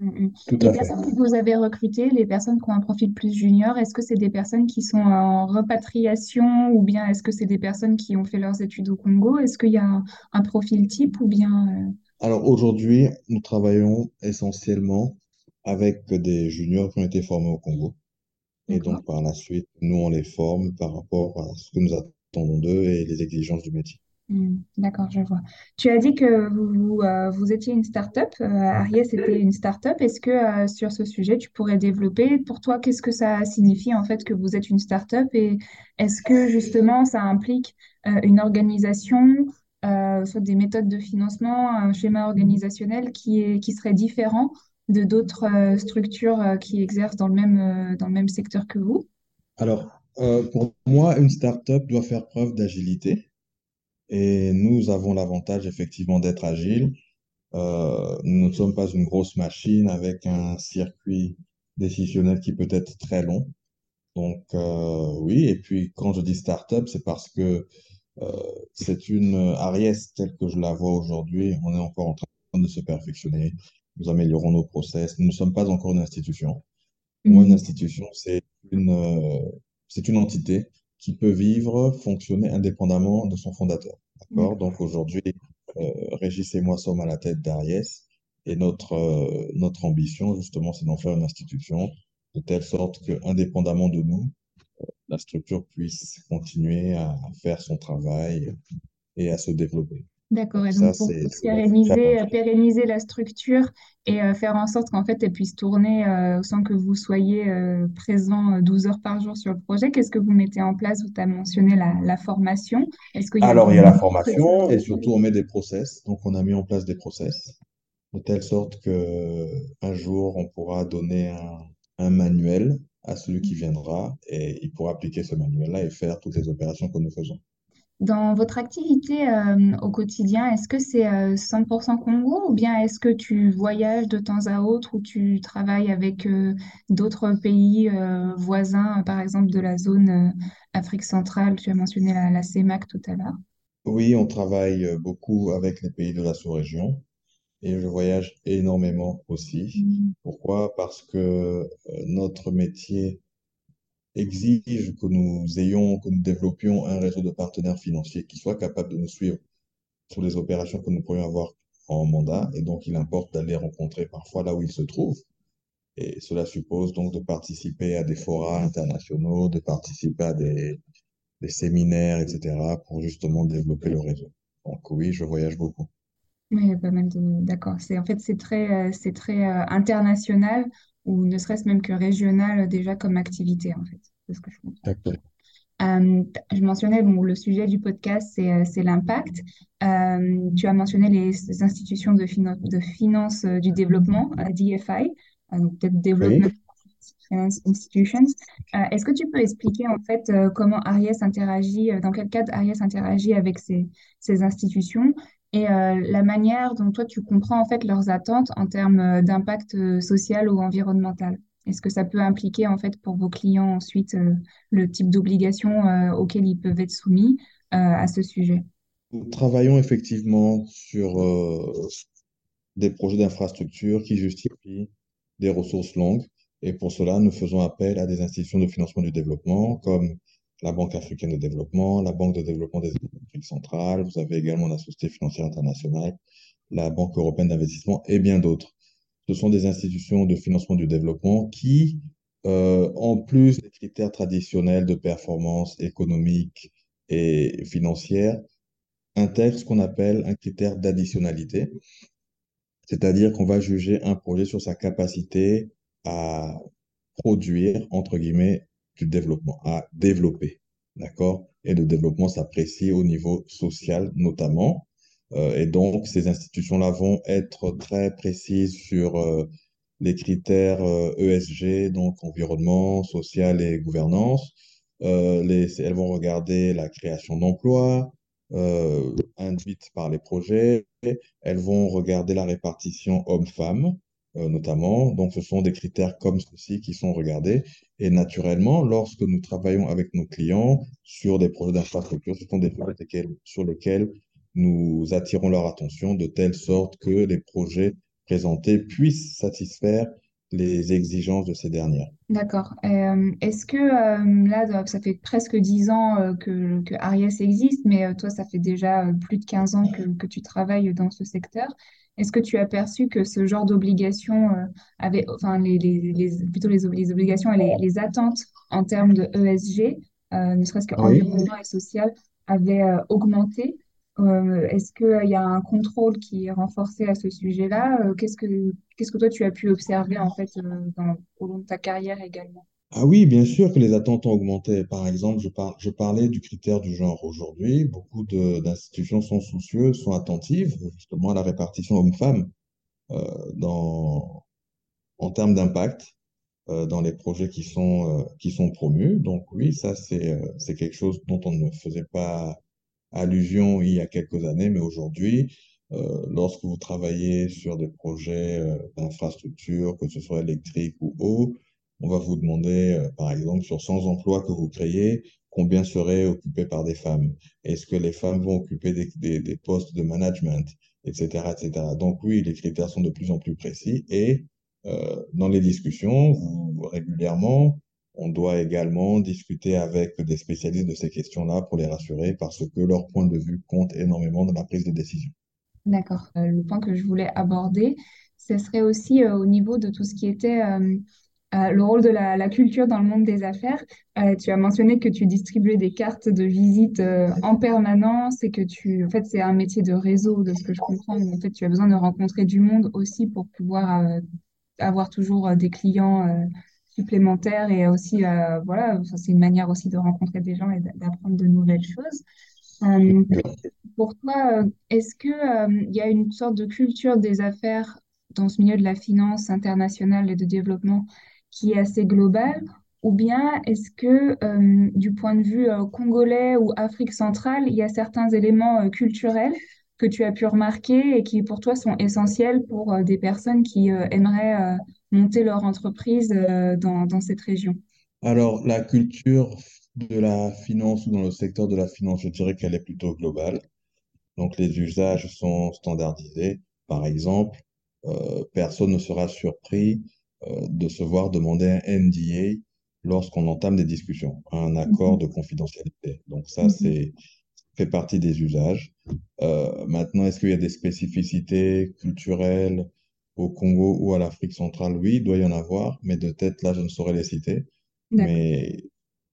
Speaker 1: Les
Speaker 2: fait.
Speaker 1: personnes que vous avez recrutées, les personnes qui ont un profil plus junior, est-ce que c'est des personnes qui sont en repatriation ou bien est-ce que c'est des personnes qui ont fait leurs études au Congo? Est-ce qu'il y a un, un profil type ou bien... euh,
Speaker 2: Alors aujourd'hui, nous travaillons essentiellement avec des juniors qui ont été formés au Congo. Et donc, par la suite, nous, on les forme par rapport à ce que nous attendons d'eux et les exigences du métier.
Speaker 1: Hmm, d'accord, je vois. Tu as dit que vous, vous, euh, vous étiez une start-up. Euh, Ariès était une start-up. Est-ce que euh, sur ce sujet, tu pourrais développer pour toi, qu'est-ce que ça signifie en fait que vous êtes une start-up et est-ce que justement ça implique une organisation, soit des méthodes de financement, un schéma organisationnel qui est, qui serait différent de d'autres structures qui exercent dans le même, dans le même secteur que vous?
Speaker 2: Alors, pour moi, une start-up doit faire preuve d'agilité et nous avons l'avantage effectivement d'être agile. Euh, nous ne sommes pas une grosse machine avec un circuit décisionnel qui peut être très long. Donc, euh, oui, et puis quand je dis start-up, c'est parce que euh, c'est une Aries telle que je la vois aujourd'hui. On est encore en train de se perfectionner. Nous améliorons nos process. Nous ne sommes pas encore une institution. Moi, une
Speaker 1: Mhm.
Speaker 2: institution, c'est une, euh, c'est une entité qui peut vivre, fonctionner indépendamment de son fondateur. D'accord? Donc aujourd'hui, euh, Régis et moi sommes à la tête d'Ariès et notre, euh, notre ambition, justement, c'est d'en faire une institution de telle sorte que, indépendamment de nous, la structure puisse continuer à faire son travail et à se développer.
Speaker 1: D'accord.
Speaker 2: Donc
Speaker 1: Et
Speaker 2: ça,
Speaker 1: donc, pour pérenniser, euh, pérenniser la structure et euh, faire en sorte qu'en fait, elle puisse tourner euh, sans que vous soyez euh, présent euh, 12 heures par jour sur le projet, qu'est-ce que vous mettez en place? Vous avez mentionné la, la formation. Est-ce qu'il y a
Speaker 2: Alors, il y a la formation et surtout, on met des process. Donc, on a mis en place des process de telle sorte que un jour, on pourra donner un, un manuel à celui qui viendra et il pourra appliquer ce manuel-là et faire toutes les opérations que nous faisons.
Speaker 1: Dans votre activité euh, au quotidien, est-ce que c'est euh, 100% Congo ou bien est-ce que tu voyages de temps à autre ou tu travailles avec euh, d'autres pays euh, voisins, euh, par exemple de la zone euh, Afrique centrale? Tu as mentionné la, la CEMAC tout à l'heure.
Speaker 2: Oui, on travaille euh, beaucoup avec les pays de la sous-région et je voyage énormément aussi.
Speaker 1: Mhm.
Speaker 2: Pourquoi? Parce que euh, notre métier exige que nous ayons, que nous développions un réseau de partenaires financiers qui soient capables de nous suivre sur les opérations que nous pourrions avoir en mandat. Et donc, il importe d'aller rencontrer parfois là où ils se trouvent. Et cela suppose donc de participer à des forats internationaux, de participer à des, des séminaires, etc., pour justement développer le réseau. Donc oui, je voyage beaucoup.
Speaker 1: Oui, il y a pas mal de... D'accord. En fait, c'est très, euh, c'est très euh, international ou ne serait-ce même que régional euh, déjà comme activité, en fait. C'est ce que je comprends.
Speaker 2: D'accord.
Speaker 1: Euh, je mentionnais, bon, le sujet du podcast, c'est euh, c'est l'impact. Euh, tu as mentionné les institutions de, finan- de finance euh, du développement, DFI, donc. Development Finance Institutions. Est-ce que tu peux expliquer en fait comment Ariès interagit, dans quel cadre Ariès interagit avec ces, ces institutions et la manière dont toi tu comprends en fait leurs attentes en termes d'impact social ou environnemental? Est-ce que ça peut impliquer en fait pour vos clients ensuite euh, le type d'obligations euh, auxquelles ils peuvent être soumis euh, à ce sujet?
Speaker 2: Nous travaillons effectivement sur des projets d'infrastructure qui justifient des ressources longues. Et pour cela, nous faisons appel à des institutions de financement du développement comme la Banque africaine de développement, la Banque de développement des Afriques centrales. Vous avez également la Société financière internationale, la Banque européenne d'investissement et bien d'autres. Ce sont des institutions de financement du développement qui, euh, en plus des critères traditionnels de performance économique et financière, intègrent ce qu'on appelle un critère d'additionnalité. C'est-à-dire qu'on va juger un projet sur sa capacité à produire, entre guillemets, du développement, à développer. D'accord? Et le développement s'apprécie au niveau social notamment. Euh, et donc, ces institutions-là vont être très précises sur euh, les critères euh, ESG, donc environnement, social et gouvernance. Les, elles vont regarder la création d'emplois euh, induite par les projets. Elles vont regarder la répartition homme-femme, euh, notamment. Donc, ce sont des critères comme ceci qui sont regardés. Et naturellement, lorsque nous travaillons avec nos clients sur des projets d'infrastructure, ce sont des projets sur lesquels nous attirons leur attention de telle sorte que les projets présentés puissent satisfaire les exigences de ces dernières.
Speaker 1: D'accord. Euh, est-ce que euh, là, ça fait presque 10 ans euh, que, que Ariès existe, mais toi, ça fait déjà plus de 15 ans que, que tu travailles dans ce secteur. Est-ce que tu as perçu que ce genre d'obligations avait, enfin, les, les, les- plutôt les, ob- les obligations et les, attentes en termes de ESG, ne serait-ce
Speaker 2: Oui.
Speaker 1: qu'environnement et social, avaient augmenté? Euh, est-ce qu'il y a un contrôle qui est renforcé à ce sujet-là? Euh, qu'est-ce que, qu'est-ce que toi, tu as pu observer en fait euh, au long de ta carrière également?
Speaker 2: Ah oui, bien sûr que les attentes ont augmenté. Par exemple, je, par- je parlais du critère du genre aujourd'hui. Beaucoup d'institutions sont soucieuses, sont attentives justement à la répartition homme-femme euh, en termes d'impact euh, dans les projets qui sont, euh, qui sont promus. Donc oui, ça euh, c'est quelque chose dont on ne faisait pas allusion il y a quelques années, mais aujourd'hui, euh, lorsque vous travaillez sur des projets euh, d'infrastructure, que ce soit électrique ou eau, on va vous demander, euh, par exemple, sur 100 emplois que vous créez, combien seraient occupés par des femmes? Est-ce que les femmes vont occuper des, des, des postes de management, etc., etc. Donc oui, les critères sont de plus en plus précis et euh, dans les discussions, vous, régulièrement, on doit également discuter avec des spécialistes de ces questions-là pour les rassurer parce que leur point de vue compte énormément dans la prise de décision.
Speaker 1: D'accord. Euh, le point que je voulais aborder, ce serait aussi euh, au niveau de tout ce qui était euh, le rôle de la, culture dans le monde des affaires. Tu as mentionné que tu distribuais des cartes de visite en permanence et que tu, en fait, c'est un métier de réseau, de ce que je comprends. En fait, tu as besoin de rencontrer du monde aussi pour pouvoir avoir toujours des clients supplémentaires et aussi, euh, voilà, c'est une manière aussi de rencontrer des gens et d'a- d'apprendre de nouvelles choses. Pour toi, euh, est-ce euh, il y a une sorte de culture des affaires dans ce milieu de la finance internationale et de développement qui est assez globale, ou bien est-ce que, du point de vue euh, congolais ou Afrique centrale, il y a certains éléments culturels que tu as pu remarquer et qui pour toi sont essentiels pour des personnes qui aimeraient monter leur entreprise euh, dans, dans cette région?
Speaker 2: Alors, la culture de la finance ou dans le secteur de la finance, je dirais qu'elle est plutôt globale. Donc, les usages sont standardisés. Par exemple, euh, personne ne sera surpris euh, de se voir demander un NDA lorsqu'on entame des discussions, un accord
Speaker 1: Mhm.
Speaker 2: de confidentialité. Donc, ça,
Speaker 1: Mhm.
Speaker 2: c'est fait partie des usages. Euh, maintenant, est-ce qu'il y a des spécificités culturelles au Congo ou à l'Afrique centrale? Oui, il doit y en avoir, mais de tête, là, je ne saurais les citer. Mais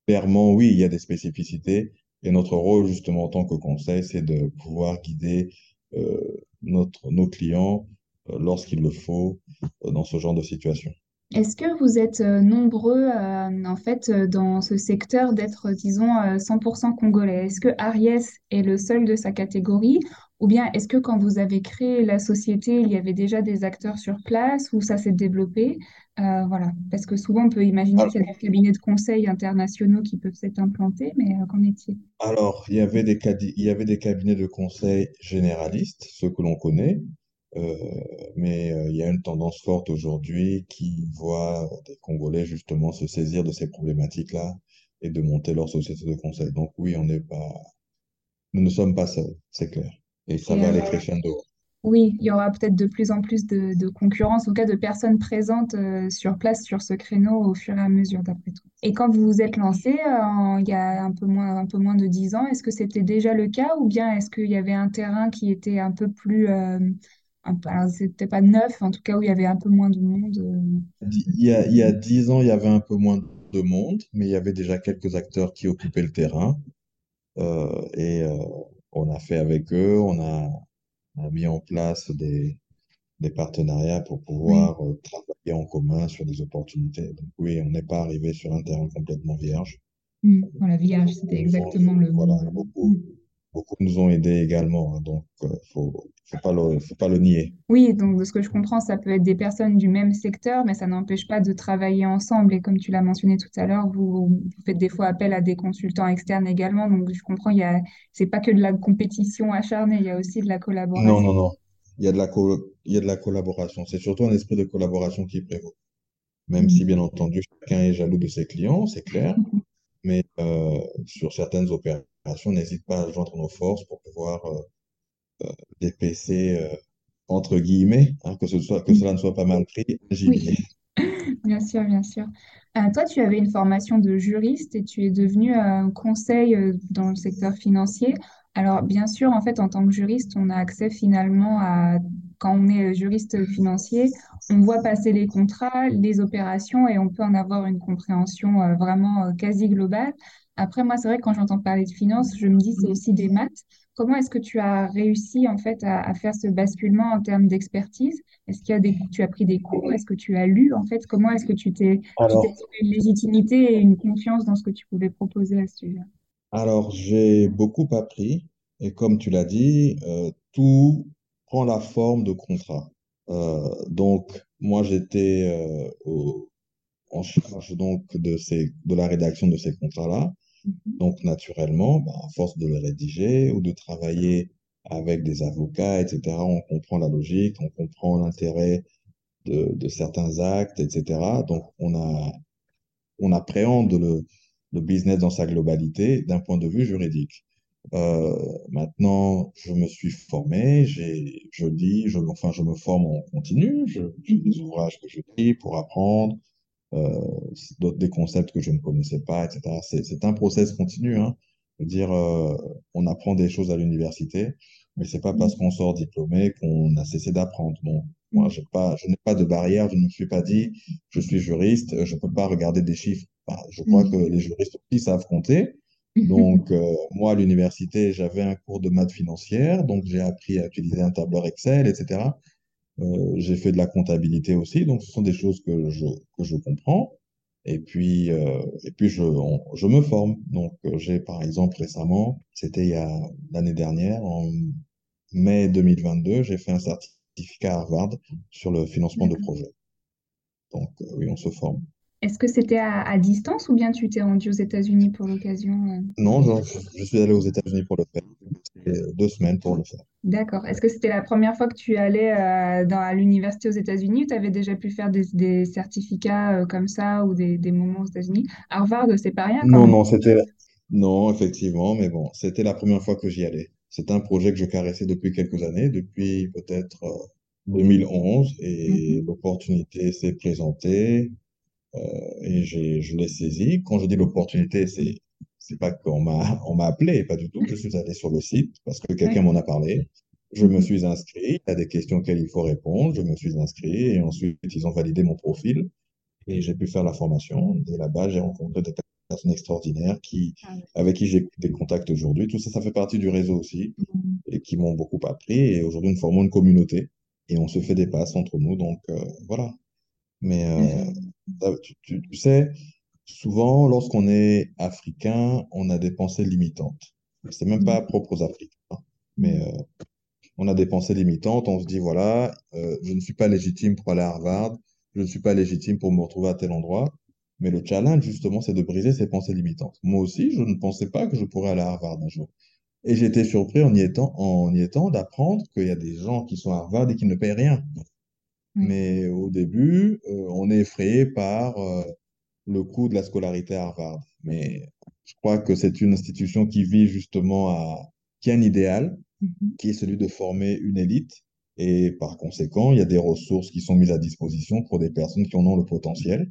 Speaker 2: clairement, oui, il y a des spécificités. Et notre rôle, justement, en tant que conseil, c'est de pouvoir guider euh, notre, nos clients euh, lorsqu'il le faut euh, dans ce genre de situation.
Speaker 1: Est-ce que vous êtes nombreux en fait dans ce secteur d'être, disons, euh, 100% congolais? Est-ce que Ariès est le seul de sa catégorie? Ou bien est-ce que quand vous avez créé la société, il y avait déjà des acteurs sur place ou ça s'est développé? Euh, voilà. Parce que souvent on peut imaginer qu'il y a des cabinets de conseil internationaux qui peuvent s'être implantés, mais euh, qu'en est-il?
Speaker 2: Alors, il y avait des, cabinets de conseil généralistes, ceux que l'on connaît, euh, mais il y a une tendance forte aujourd'hui qui voit des Congolais justement se saisir de ces problématiques-là et de monter leur société de conseil. Donc oui, on n'est pas, nous ne sommes pas seuls, c'est clair. Et ça
Speaker 1: Et,
Speaker 2: va
Speaker 1: euh,
Speaker 2: aller crescendo.
Speaker 1: Oui, il y aura peut-être de plus en plus de, de concurrence, en tout cas de personnes présentes euh, sur place sur ce créneau au fur et à mesure, d'après tout. Et quand vous vous êtes lancé, euh, il y a un peu moins, un peu moins de 10 ans, est-ce que c'était déjà le cas ou bien est-ce qu'il y avait un terrain qui était un peu plus, euh, un peu, alors c'était pas neuf, en tout cas où il y avait un peu moins de monde euh,
Speaker 2: Il y a, il y a dix ans, il y avait un peu moins de monde, mais il y avait déjà quelques acteurs qui occupaient le terrain. Euh, et euh, on a fait avec eux, on a, on a mis en place des, des partenariats pour pouvoir euh, travailler en commun sur des opportunités. Donc oui, on n'est pas arrivé sur un terrain complètement vierge.
Speaker 1: Mm. Voilà, village, c'était exactement le mot.
Speaker 2: beaucoup,
Speaker 1: Mm.
Speaker 2: Beaucoup nous ont aidés également. hein. donc, euh, faut, faut pas le, faut pas le nier.
Speaker 1: Oui, donc de ce que je comprends, ça peut être des personnes du même secteur, mais ça n'empêche pas de travailler ensemble. Et comme tu l'as mentionné tout à l'heure, vous, vous faites des fois appel à des consultants externes également. Donc je comprends, il a, c'est pas que de la compétition acharnée, il y a aussi de la
Speaker 2: Non,
Speaker 1: collaboration.
Speaker 2: non, non. Il y a de la, il y a de la collaboration. C'est surtout un esprit de collaboration qui prévaut. Même si, bien
Speaker 1: Mm.
Speaker 2: entendu, chacun est jaloux de ses clients, c'est clair. Mais euh, sur certaines opérations, n'hésite pas à joindre nos forces pour pouvoir euh, dépecer, euh, entre guillemets, hein, que ce soit, que cela ne soit pas mal pris,
Speaker 1: Oui. Bien sûr, bien sûr. Euh, toi, tu avais une formation de juriste et tu es devenu euh, conseil euh, dans le secteur financier. Alors, bien sûr, en fait, en tant que juriste, on a accès finalement à, quand on est euh, juriste financier, on voit passer les contrats, les opérations et on peut en avoir une compréhension euh, vraiment euh, quasi globale. Après, moi, c'est vrai que quand j'entends parler de finance, je me dis c'est aussi des maths. Comment est-ce que tu as réussi en fait à, à faire ce basculement en termes d'expertise? Est-ce qu'il y a des, tu as pris des cours? Est-ce que tu as lu? En fait, comment est-ce que tu t'es, tu t'es
Speaker 2: Alors,
Speaker 1: trouvé une légitimité et une confiance dans ce que tu pouvais proposer à ce sujet?
Speaker 2: alors j'ai beaucoup appris et comme tu l'as dit, euh, tout prend la forme de contrat. Euh, donc, moi, j'étais euh, au- en charge donc de ces, de la rédaction de ces contrats-là.
Speaker 1: Mhm.
Speaker 2: Donc, naturellement, bah, à force de le rédiger ou de travailler avec des avocats, etc., on comprend la logique, on comprend l'intérêt de, de certains actes, etc. Donc, on a on appréhende le, le business dans sa globalité d'un point de vue juridique. Euh, maintenant, je me suis formé, j'ai, je enfin, je me forme en continu, j'ai des ouvrages que je lis pour apprendre, des concepts que je ne connaissais pas, etc. C'est, un process continu, hein. Je veux dire, euh, on apprend des choses à l'université, mais c'est pas parce qu'on sort diplômé qu'on a cessé d'apprendre. Non, moi, j'ai pas, je n'ai pas de barrière, je ne me suis pas dit, je suis juriste, je peux pas regarder des chiffres. Bah, je crois que les juristes aussi savent compter. Donc, euh, moi, à l'université, j'avais un cours de maths financière, donc j'ai appris à utiliser un tableur Excel, etc. Euh, j'ai fait de la comptabilité aussi, donc ce sont des choses que je, que je comprends. Et puis, euh, et puis je, on- je me forme. Donc, euh, j'ai par exemple récemment, c'était il y a l'année dernière, en mai 2022, j'ai fait un certificat à Harvard sur le financement de projets. Donc, euh, oui, on se forme.
Speaker 1: Est-ce que c'était à, à distance ou bien tu t'es rendu aux États-Unis pour l'occasion?
Speaker 2: Non, je, je suis allé aux États-Unis pour le faire. Passé deux semaines pour le faire.
Speaker 1: D'accord. Est-ce que c'était la première fois que tu allais euh, dans, à l'université aux États-Unis ou tu avais déjà pu faire des, des certificats euh, comme ça ou des, des moments aux États-Unis? Harvard, c'est pas rien quand
Speaker 2: Non,
Speaker 1: même.
Speaker 2: non, c'était, non, effectivement, mais bon, c'était la première fois que j'y allais. C'est un projet que je caressais depuis quelques années, depuis peut-être euh, 2011, et
Speaker 1: Mhm.
Speaker 2: l'opportunité s'est présentée, euh, et je l'ai saisie. Quand je dis l'opportunité, c'est, c'est pas qu'on m'a, on m'a appelé, pas du tout. Je suis allé sur le site parce que quelqu'un m'en a parlé. Je me
Speaker 1: Mhm.
Speaker 2: suis inscrit, il y a des questions auxquelles il faut répondre, je me suis inscrit, et ensuite, ils ont validé mon profil. Et j'ai pu faire la formation. Et là-bas, j'ai rencontré des personnes extraordinaires qui,
Speaker 1: Ah ouais.
Speaker 2: avec qui j'ai des contacts aujourd'hui. Tout ça, ça fait partie du réseau aussi
Speaker 1: Mhm.
Speaker 2: et qui m'ont beaucoup appris. Et aujourd'hui, nous formons une communauté et on se fait des passes entre nous. Donc, euh, voilà. Mais euh,
Speaker 1: Mhm.
Speaker 2: ça, tu, tu- tu sais, souvent, lorsqu'on est africain, on a des pensées limitantes. C'est même pas propre aux Africains. hein. Mais euh, on a des pensées limitantes, on se dit, voilà, euh, je ne suis pas légitime pour aller à Harvard, je ne suis pas légitime pour me retrouver à tel endroit. Mais le challenge, justement, c'est de briser ces pensées limitantes. Moi aussi, je ne pensais pas que je pourrais aller à Harvard un jour. Et j'ai été surpris en y étant, en y étant d'apprendre qu'il y a des gens qui sont à Harvard et qui ne payent rien.
Speaker 1: Ouais.
Speaker 2: Mais au début, euh, on est effrayé par euh, le coût de la scolarité à Harvard. Mais je crois que c'est une institution qui vit justement à, qui a un idéal,
Speaker 1: Mhm.
Speaker 2: qui est celui de former une élite. Et par conséquent, il y a des ressources qui sont mises à disposition pour des personnes qui en ont le potentiel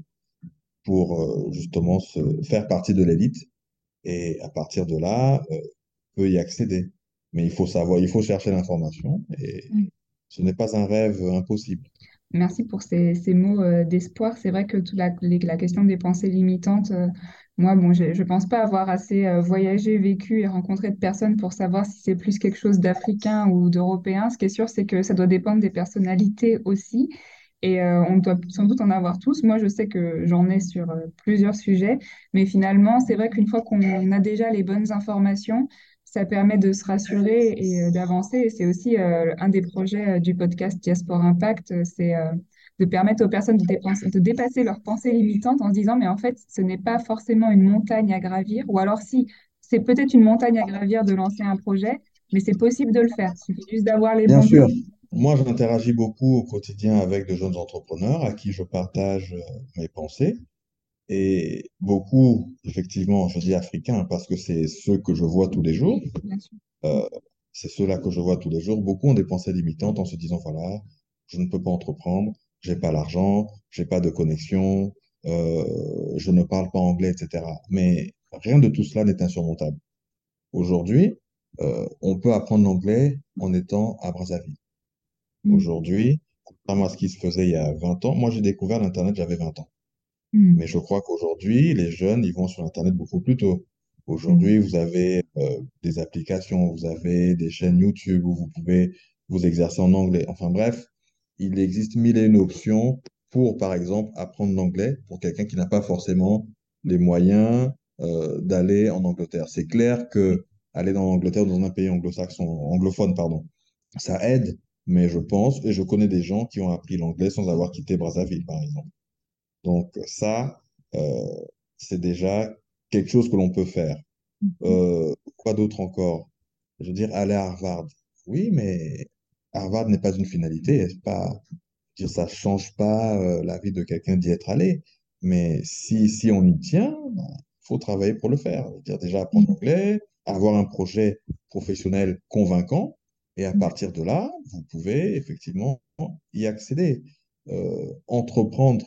Speaker 2: pour euh, justement se faire partie de l'élite. Et à partir de là, euh, on peut y accéder. Mais il faut savoir, il faut chercher l'information et ce n'est pas un rêve impossible.
Speaker 1: Merci pour ces, mots euh, d'espoir. C'est vrai que toute la, question des pensées limitantes, euh, moi, bon, je ne pense pas avoir assez euh, voyagé, vécu et rencontré de personnes pour savoir si c'est plus quelque chose d'africain ou d'européen. Ce qui est sûr, c'est que ça doit dépendre des personnalités aussi. Et on doit sans doute en avoir tous. Moi, je sais que j'en ai sur plusieurs sujets. Mais finalement, c'est vrai qu'une fois qu'on a déjà les bonnes informations, ça permet de se rassurer et euh, d'avancer. C'est aussi euh, un des projets euh, du podcast Diaspora Impact, c'est euh, de permettre aux personnes de, dépenser- de dépasser leurs pensées limitantes en se disant, mais en fait, ce n'est pas forcément une montagne à gravir, ou alors si, c'est peut-être une montagne à gravir de lancer un projet, mais c'est possible de le faire. Il suffit juste d'avoir les
Speaker 2: Bien
Speaker 1: bons
Speaker 2: sûr,
Speaker 1: outils.
Speaker 2: moi j'interagis beaucoup au quotidien avec de jeunes entrepreneurs à qui je partage mes pensées et beaucoup, effectivement, je dis africains parce que c'est ceux que je vois tous les jours. Euh, c'est ceux-là que je vois tous les jours. Beaucoup ont des pensées limitantes en se disant, voilà, je ne peux pas entreprendre, j'ai pas l'argent, j'ai pas de connexion, euh, je ne parle pas anglais, etc. Mais rien de tout cela n'est insurmontable. Aujourd'hui, euh, on peut apprendre l'anglais en étant à Brazzaville.
Speaker 1: Mm.
Speaker 2: Aujourd'hui, contrairement à ce qui se faisait il y a 20 ans, moi j'ai découvert l'Internet, j'avais 20 ans. Mais
Speaker 1: Mm.
Speaker 2: je crois qu'aujourd'hui, les jeunes, ils vont sur Internet beaucoup plus tôt. Aujourd'hui, vous avez euh, des applications, vous avez des chaînes YouTube où vous pouvez vous exercer en anglais. Enfin bref, il existe mille et une options pour, par exemple, apprendre l'anglais pour quelqu'un qui n'a pas forcément les moyens euh, d'aller en Angleterre. C'est clair que aller dans l'Angleterre, dans un pays anglo-saxon, anglophone, pardon, ça aide, mais je pense, et je connais des gens qui ont appris l'anglais sans avoir quitté Brazzaville, par exemple. Donc ça, euh, c'est déjà quelque chose que l'on peut faire.
Speaker 1: Mm.
Speaker 2: Euh, quoi d'autre encore? Je veux dire, aller à Harvard. Oui, mais Harvard n'est pas une finalité. C'est pas, dire, ça change pas euh, la vie de quelqu'un d'y être allé. Mais si, si on y tient, il faut travailler pour le faire. C'est-à-dire déjà apprendre l'anglais, avoir un projet professionnel convaincant, et à partir de là, vous pouvez effectivement y accéder. Euh, entreprendre,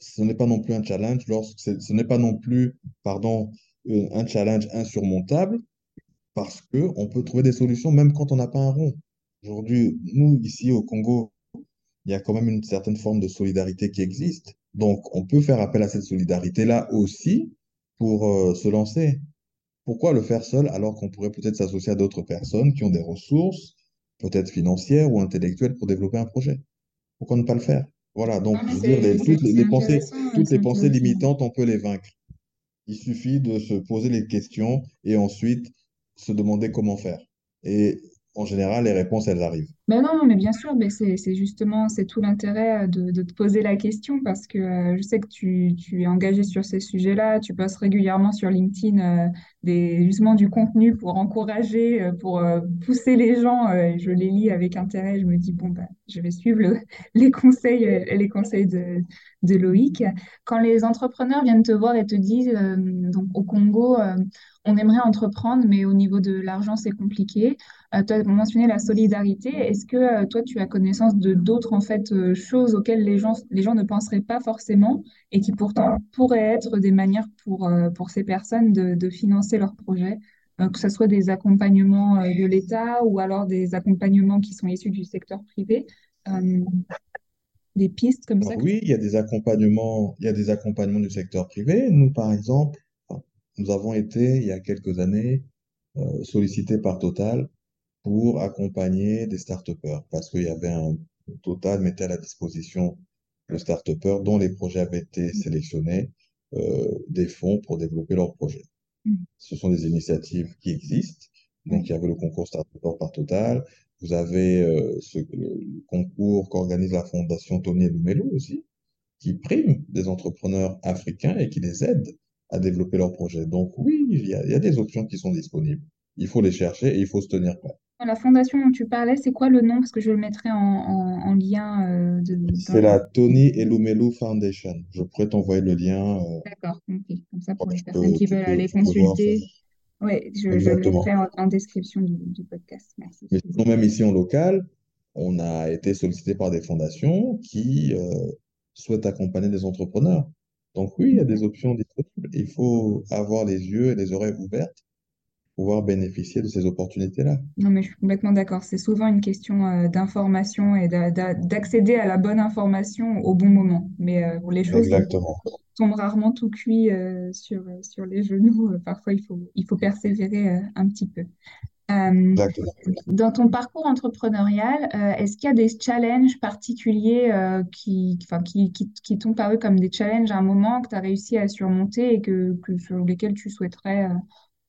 Speaker 2: ce n'est pas non plus un challenge, lorsque ce n'est pas non plus, pardon, euh, un challenge insurmontable, parce qu'on peut trouver des solutions même quand on n'a pas un rond. Aujourd'hui, nous, ici au Congo, il y a quand même une certaine forme de solidarité qui existe. Donc, on peut faire appel à cette solidarité-là aussi pour euh, se lancer. Pourquoi le faire seul alors qu'on pourrait peut-être s'associer à d'autres personnes qui ont des ressources, peut-être financières ou intellectuelles, pour développer un projet? Pourquoi ne pas le faire? Voilà, donc je veux dire, les, toutes les, les pensées, toutes les pensées limitantes, on peut les vaincre. Il suffit de se poser les questions et ensuite se demander comment faire. Et en général, les réponses, elles arrivent.
Speaker 1: Ben non, mais bien sûr, mais c'est c'est justement, c'est tout l'intérêt euh, de, de te poser la question parce que euh, je sais que tu, tu es engagé sur ces sujets-là, tu postes régulièrement sur LinkedIn euh, des, justement du contenu pour encourager, euh, pour euh, pousser les gens. euh, et je les lis avec intérêt, je me dis, bon, ben, je vais suivre le- les conseils, euh, les conseils de, Loïc. Quand les entrepreneurs viennent te voir et te disent, euh, donc au Congo, euh, on aimerait entreprendre, mais au niveau de l'argent, c'est compliqué. Tu as mentionné la solidarité. Est-ce que toi, tu as connaissance de d'autres en fait choses auxquelles les gens, les gens ne penseraient pas forcément et qui pourtant pourraient être des manières pour, pour ces personnes de, de financer leurs projets, euh, que ce soit des accompagnements euh, de l'État ou alors des accompagnements qui sont issus du secteur privé, euh, des pistes comme ça
Speaker 2: Alors oui, il y a des accompagnements, il y a des accompagnements du secteur privé. Nous, par exemple, nous avons été, il y a quelques années, euh, sollicités par Total pour accompagner des start-upers parce qu'il y avait un Total mettait à la disposition de start-upers dont les projets avaient été sélectionnés euh, des fonds pour développer leurs projets.
Speaker 1: Mm.
Speaker 2: Ce sont des initiatives qui existent. Donc, il y avait le concours start-up par Total. Vous avez euh, ce, le concours qu'organise la Fondation Tony Elumelu aussi, qui prime des entrepreneurs africains et qui les aide à développer leurs projets. Donc oui, il y a, il y a des options qui sont disponibles. Il faut les chercher et il faut se tenir prêt.
Speaker 1: La fondation dont tu parlais, c'est quoi le nom? Parce que je le mettrai en, en- en lien euh,
Speaker 2: C'est la Tony Elumelu Foundation. Je pourrais t'envoyer le lien. euh,
Speaker 1: D'accord, ok. Comme ça, pour les personnes
Speaker 2: peux,
Speaker 1: qui veulent
Speaker 2: peux,
Speaker 1: aller consulter. Oui, je, je le mettrai en, en description du, du podcast. Merci.
Speaker 2: Mais sinon, même ici en local, on a été sollicité par des fondations qui euh, souhaitent accompagner des entrepreneurs. Donc oui, il y a des options disponibles. Il faut avoir les yeux et les oreilles ouvertes pouvoir bénéficier de ces opportunités-là.
Speaker 1: Non, mais je suis complètement d'accord. C'est souvent une question euh, d'information et d'a- d'a- d'accéder à la bonne information au bon moment. Mais euh, les choses tombent,
Speaker 2: Exactement.
Speaker 1: tombent rarement tout cuit euh, sur, sur les genoux. Euh, Parfois, il faut, il faut persévérer euh, un petit peu. Euh. Dans ton parcours entrepreneurial, euh, est-ce qu'il y a des challenges particuliers euh, qui, qui, qui, qui t'ont paru comme des challenges à un moment que tu as réussi à surmonter et que, que sur lesquels tu souhaiterais euh,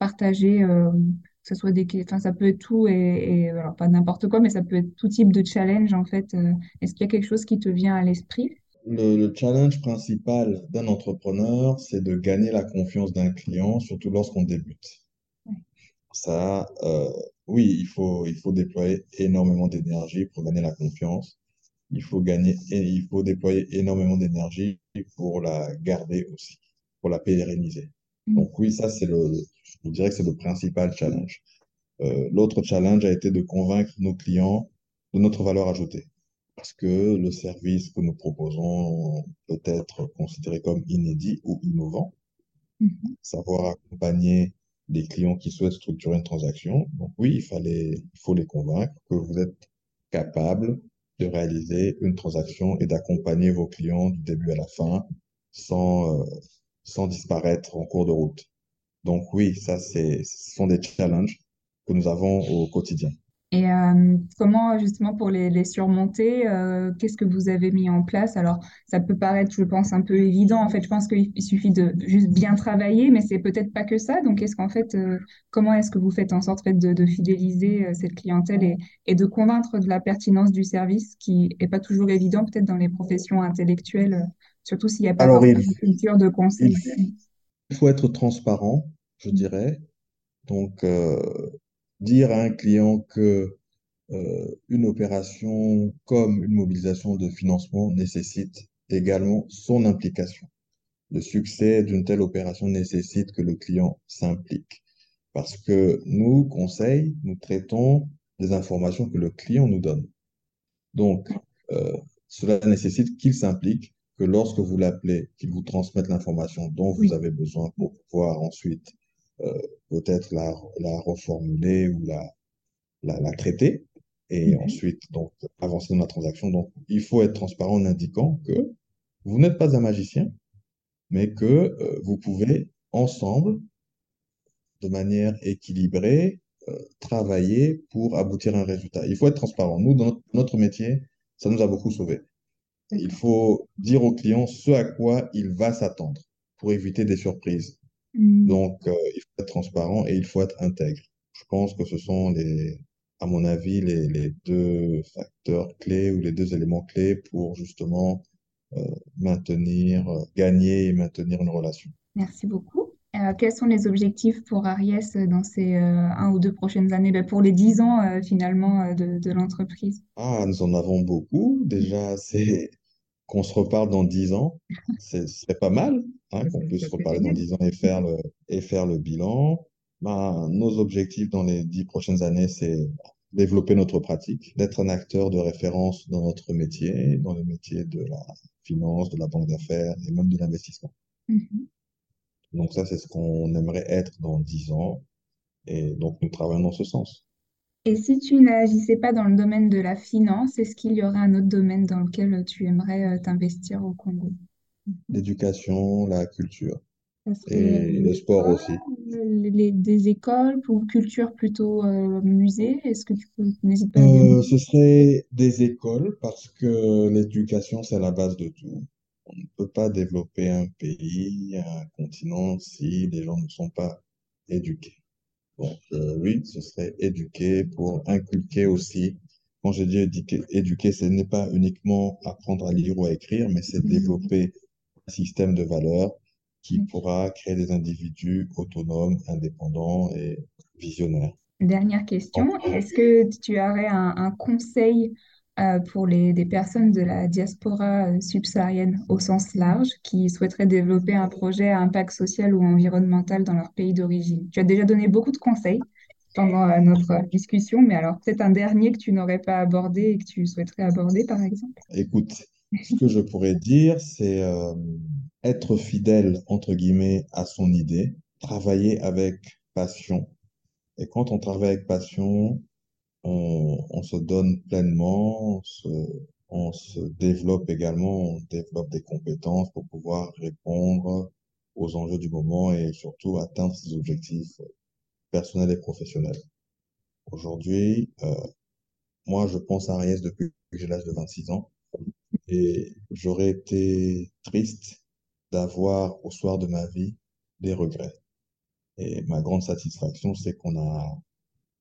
Speaker 1: partager, euh, que ce soit des, enfin, ça peut être tout et, et alors pas n'importe quoi, mais ça peut être tout type de challenge en fait. Euh, est-ce qu'il y a quelque chose qui te vient à l'esprit?
Speaker 2: Le, le challenge principal d'un entrepreneur, c'est de gagner la confiance d'un client, surtout lorsqu'on débute.
Speaker 1: Ouais.
Speaker 2: Ça, euh, oui, il faut, il faut déployer énormément d'énergie pour gagner la confiance. Il faut gagner et il faut déployer énormément d'énergie pour la garder aussi, pour la pérenniser.
Speaker 1: Mm.
Speaker 2: Donc oui, ça, c'est le, je dirais que c'est le principal challenge. Euh, l'autre challenge a été de convaincre nos clients de notre valeur ajoutée. Parce que le service que nous proposons peut être considéré comme inédit ou innovant.
Speaker 1: Mhm.
Speaker 2: Savoir accompagner des clients qui souhaitent structurer une transaction. Donc oui, il fallait, il faut les convaincre que vous êtes capable de réaliser une transaction et d'accompagner vos clients du début à la fin sans, euh, sans disparaître en cours de route. Donc oui, ça, ce sont des challenges que nous avons au quotidien.
Speaker 1: Et euh, comment, justement, pour les, surmonter, euh, qu'est-ce que vous avez mis en place? Alors, ça peut paraître, je pense, un peu évident. En fait, je pense qu'il il suffit de juste bien travailler, mais c'est peut-être pas que ça. Donc, est-ce qu'en fait, euh, comment est-ce que vous faites en sorte, de, fidéliser cette clientèle et, et de convaincre de la pertinence du service, qui est pas toujours évident, peut-être, dans les professions intellectuelles, surtout s'il n'y a pas
Speaker 2: Alors, il,
Speaker 1: une culture de
Speaker 2: il
Speaker 1: conseil.
Speaker 2: faut être transparent, je dirais. Donc, euh, dire à un client que euh, une opération comme une mobilisation de financement nécessite également son implication. le succès d'une telle opération nécessite que le client s'implique. Parce que nous, conseils, nous traitons des informations que le client nous donne. Donc, euh, cela nécessite qu'il s'implique, que lorsque vous l'appelez, qu'il vous transmette l'information dont vous avez besoin pour pouvoir ensuite euh, peut-être la, la reformuler ou la, la, la traiter et
Speaker 1: Mhm.
Speaker 2: ensuite donc avancer dans la transaction. Donc, il faut être transparent en indiquant que vous n'êtes pas un magicien, mais que euh, vous pouvez ensemble, de manière équilibrée, euh, travailler pour aboutir à un résultat. Il faut être transparent. Nous, dans notre, notre métier, ça nous a beaucoup sauvés. Il faut dire au client ce à quoi il va s'attendre pour éviter des surprises.
Speaker 1: Mm.
Speaker 2: Donc, euh, il faut être transparent et il faut être intègre. Je pense que ce sont les, à mon avis, les, les deux facteurs clés ou les deux éléments clés pour justement euh, maintenir, euh, gagner et maintenir une relation.
Speaker 1: Merci beaucoup. Quels sont les objectifs pour Aries dans ces un ou deux prochaines années, ben, pour les dix ans finalement de, de l'entreprise?
Speaker 2: Ah, nous en avons beaucoup. Déjà, c'est qu'on se reparle dans dix ans. C'est pas mal, hein, qu'on puisse reparler dans dix ans et faire le, et faire le bilan. Ben, nos objectifs dans les dix prochaines années, c'est développer notre pratique, d'être un acteur de référence dans notre métier, dans les métiers de la finance, de la banque d'affaires et même de l'investissement.
Speaker 1: Mhm.
Speaker 2: Donc ça, c'est ce qu'on aimerait être dans dix ans. Et donc, nous travaillons dans ce sens.
Speaker 1: Et si tu n'agissais pas dans le domaine de la finance, est-ce qu'il y aurait un autre domaine dans lequel tu aimerais euh, t'investir au Congo? Mhm.
Speaker 2: L'éducation, la culture et le sport aussi.
Speaker 1: les- des écoles ou culture plutôt euh, musée? Est-ce que tu peux, n'hésite pas à.
Speaker 2: Euh, ce serait des écoles parce que l'éducation, c'est la base de tout. On ne peut pas développer un pays, un continent si les gens ne sont pas éduqués. Euh, oui, ce serait éduquer pour inculquer aussi. Quand je dis éduquer, éduquer, ce n'est pas uniquement apprendre à lire ou à écrire, mais c'est
Speaker 1: Mhm.
Speaker 2: développer un système de valeurs qui
Speaker 1: Oui.
Speaker 2: pourra créer des individus autonomes, indépendants et visionnaires.
Speaker 1: Dernière question, est-ce que tu aurais un, un conseil pour les, des personnes de la diaspora euh, subsaharienne au sens large qui souhaiteraient développer un projet à impact social ou environnemental dans leur pays d'origine? Tu as déjà donné beaucoup de conseils pendant euh, notre discussion, mais alors peut-être un dernier que tu n'aurais pas abordé et que tu souhaiterais aborder, par exemple?
Speaker 2: Écoute, ce que je pourrais dire, c'est euh, être fidèle, entre guillemets, à son idée, travailler avec passion. Et quand on travaille avec passion, on, on se donne pleinement, on se, on se développe également, on développe des compétences pour pouvoir répondre aux enjeux du moment et surtout atteindre ses objectifs personnels et professionnels. Aujourd'hui, euh, moi, je pense à Ariès depuis que j'ai l'âge de 26 ans. Et j'aurais été triste d'avoir au soir de ma vie des regrets. Et ma grande satisfaction, c'est qu'on a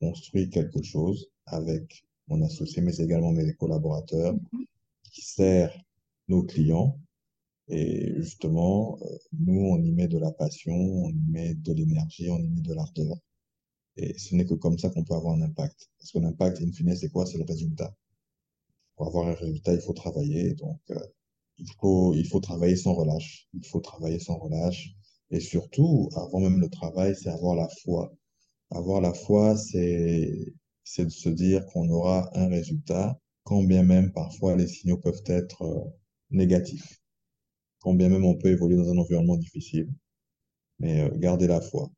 Speaker 2: construit quelque chose avec mon associé, mais également mes collaborateurs, qui sert nos clients. Et justement, euh, nous, on y met de la passion, on y met de l'énergie, on y met de l'ardeur. Et ce n'est que comme ça qu'on peut avoir un impact. Parce que l'impact, in fine, c'est quoi? C'est le résultat. Pour avoir un résultat, il faut travailler. Donc, euh, il faut, il faut travailler sans relâche. Il faut travailler sans relâche. Et surtout, avant même le travail, c'est avoir la foi. Avoir la foi, c'est, c'est de se dire qu'on aura un résultat, quand bien même parfois les signaux peuvent être euh, négatifs. Quand bien même on peut évoluer dans un environnement difficile. Mais euh, garder la foi.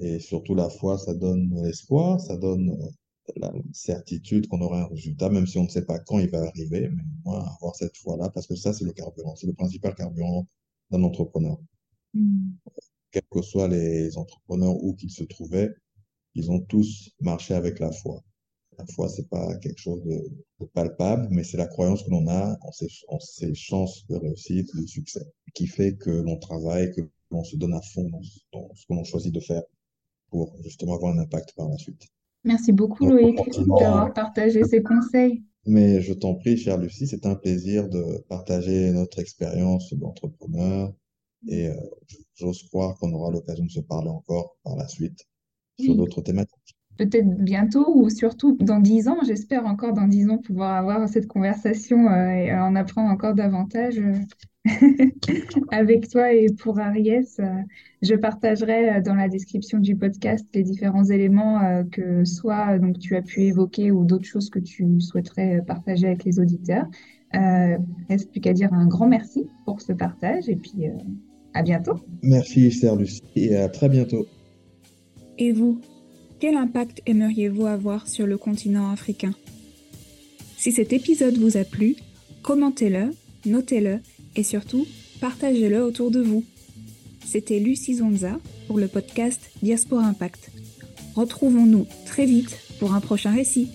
Speaker 2: Et surtout, la foi, ça donne l'espoir, ça donne euh, la certitude qu'on aura un résultat, même si on ne sait pas quand il va arriver, mais au moins avoir cette foi-là, parce que ça, c'est le carburant, c'est le principal carburant d'un entrepreneur.
Speaker 1: Mm.
Speaker 2: Quels que soient les entrepreneurs où qu'ils se trouvaient, ils ont tous marché avec la foi. La foi, c'est pas quelque chose de, de palpable, mais c'est la croyance que l'on a en ses, en ses chances de réussite, de succès, qui fait que l'on travaille, que l'on se donne à fond dans, dans ce que l'on choisit de faire pour justement avoir un impact par la suite.
Speaker 1: Merci beaucoup,
Speaker 2: Donc,
Speaker 1: Loïc, d'avoir partagé ces conseils.
Speaker 2: mais je t'en prie, chère Lucie, c'est un plaisir de partager notre expérience d'entrepreneur et euh, j'ose croire qu'on aura l'occasion de se parler encore par la suite sur d'autres thématiques.
Speaker 1: peut-être bientôt ou surtout dans dix ans, j'espère encore dans dix ans pouvoir avoir cette conversation et en apprendre encore davantage avec toi et pour Ariès. je partagerai dans la description du podcast les différents éléments que soit donc tu as pu évoquer ou d'autres choses que tu souhaiterais partager avec les auditeurs. Euh, reste plus qu'à dire un grand merci pour ce partage et puis euh, à bientôt.
Speaker 3: Merci Esther Lucie et à très bientôt.
Speaker 1: Et vous, quel impact aimeriez-vous avoir sur le continent africain? Si cet épisode vous a plu, commentez-le, notez-le et surtout partagez-le autour de vous. C'était Lucie Zonza pour le podcast Diaspora Impact. Retrouvons-nous très vite pour un prochain récit.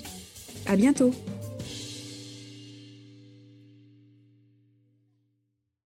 Speaker 1: À bientôt!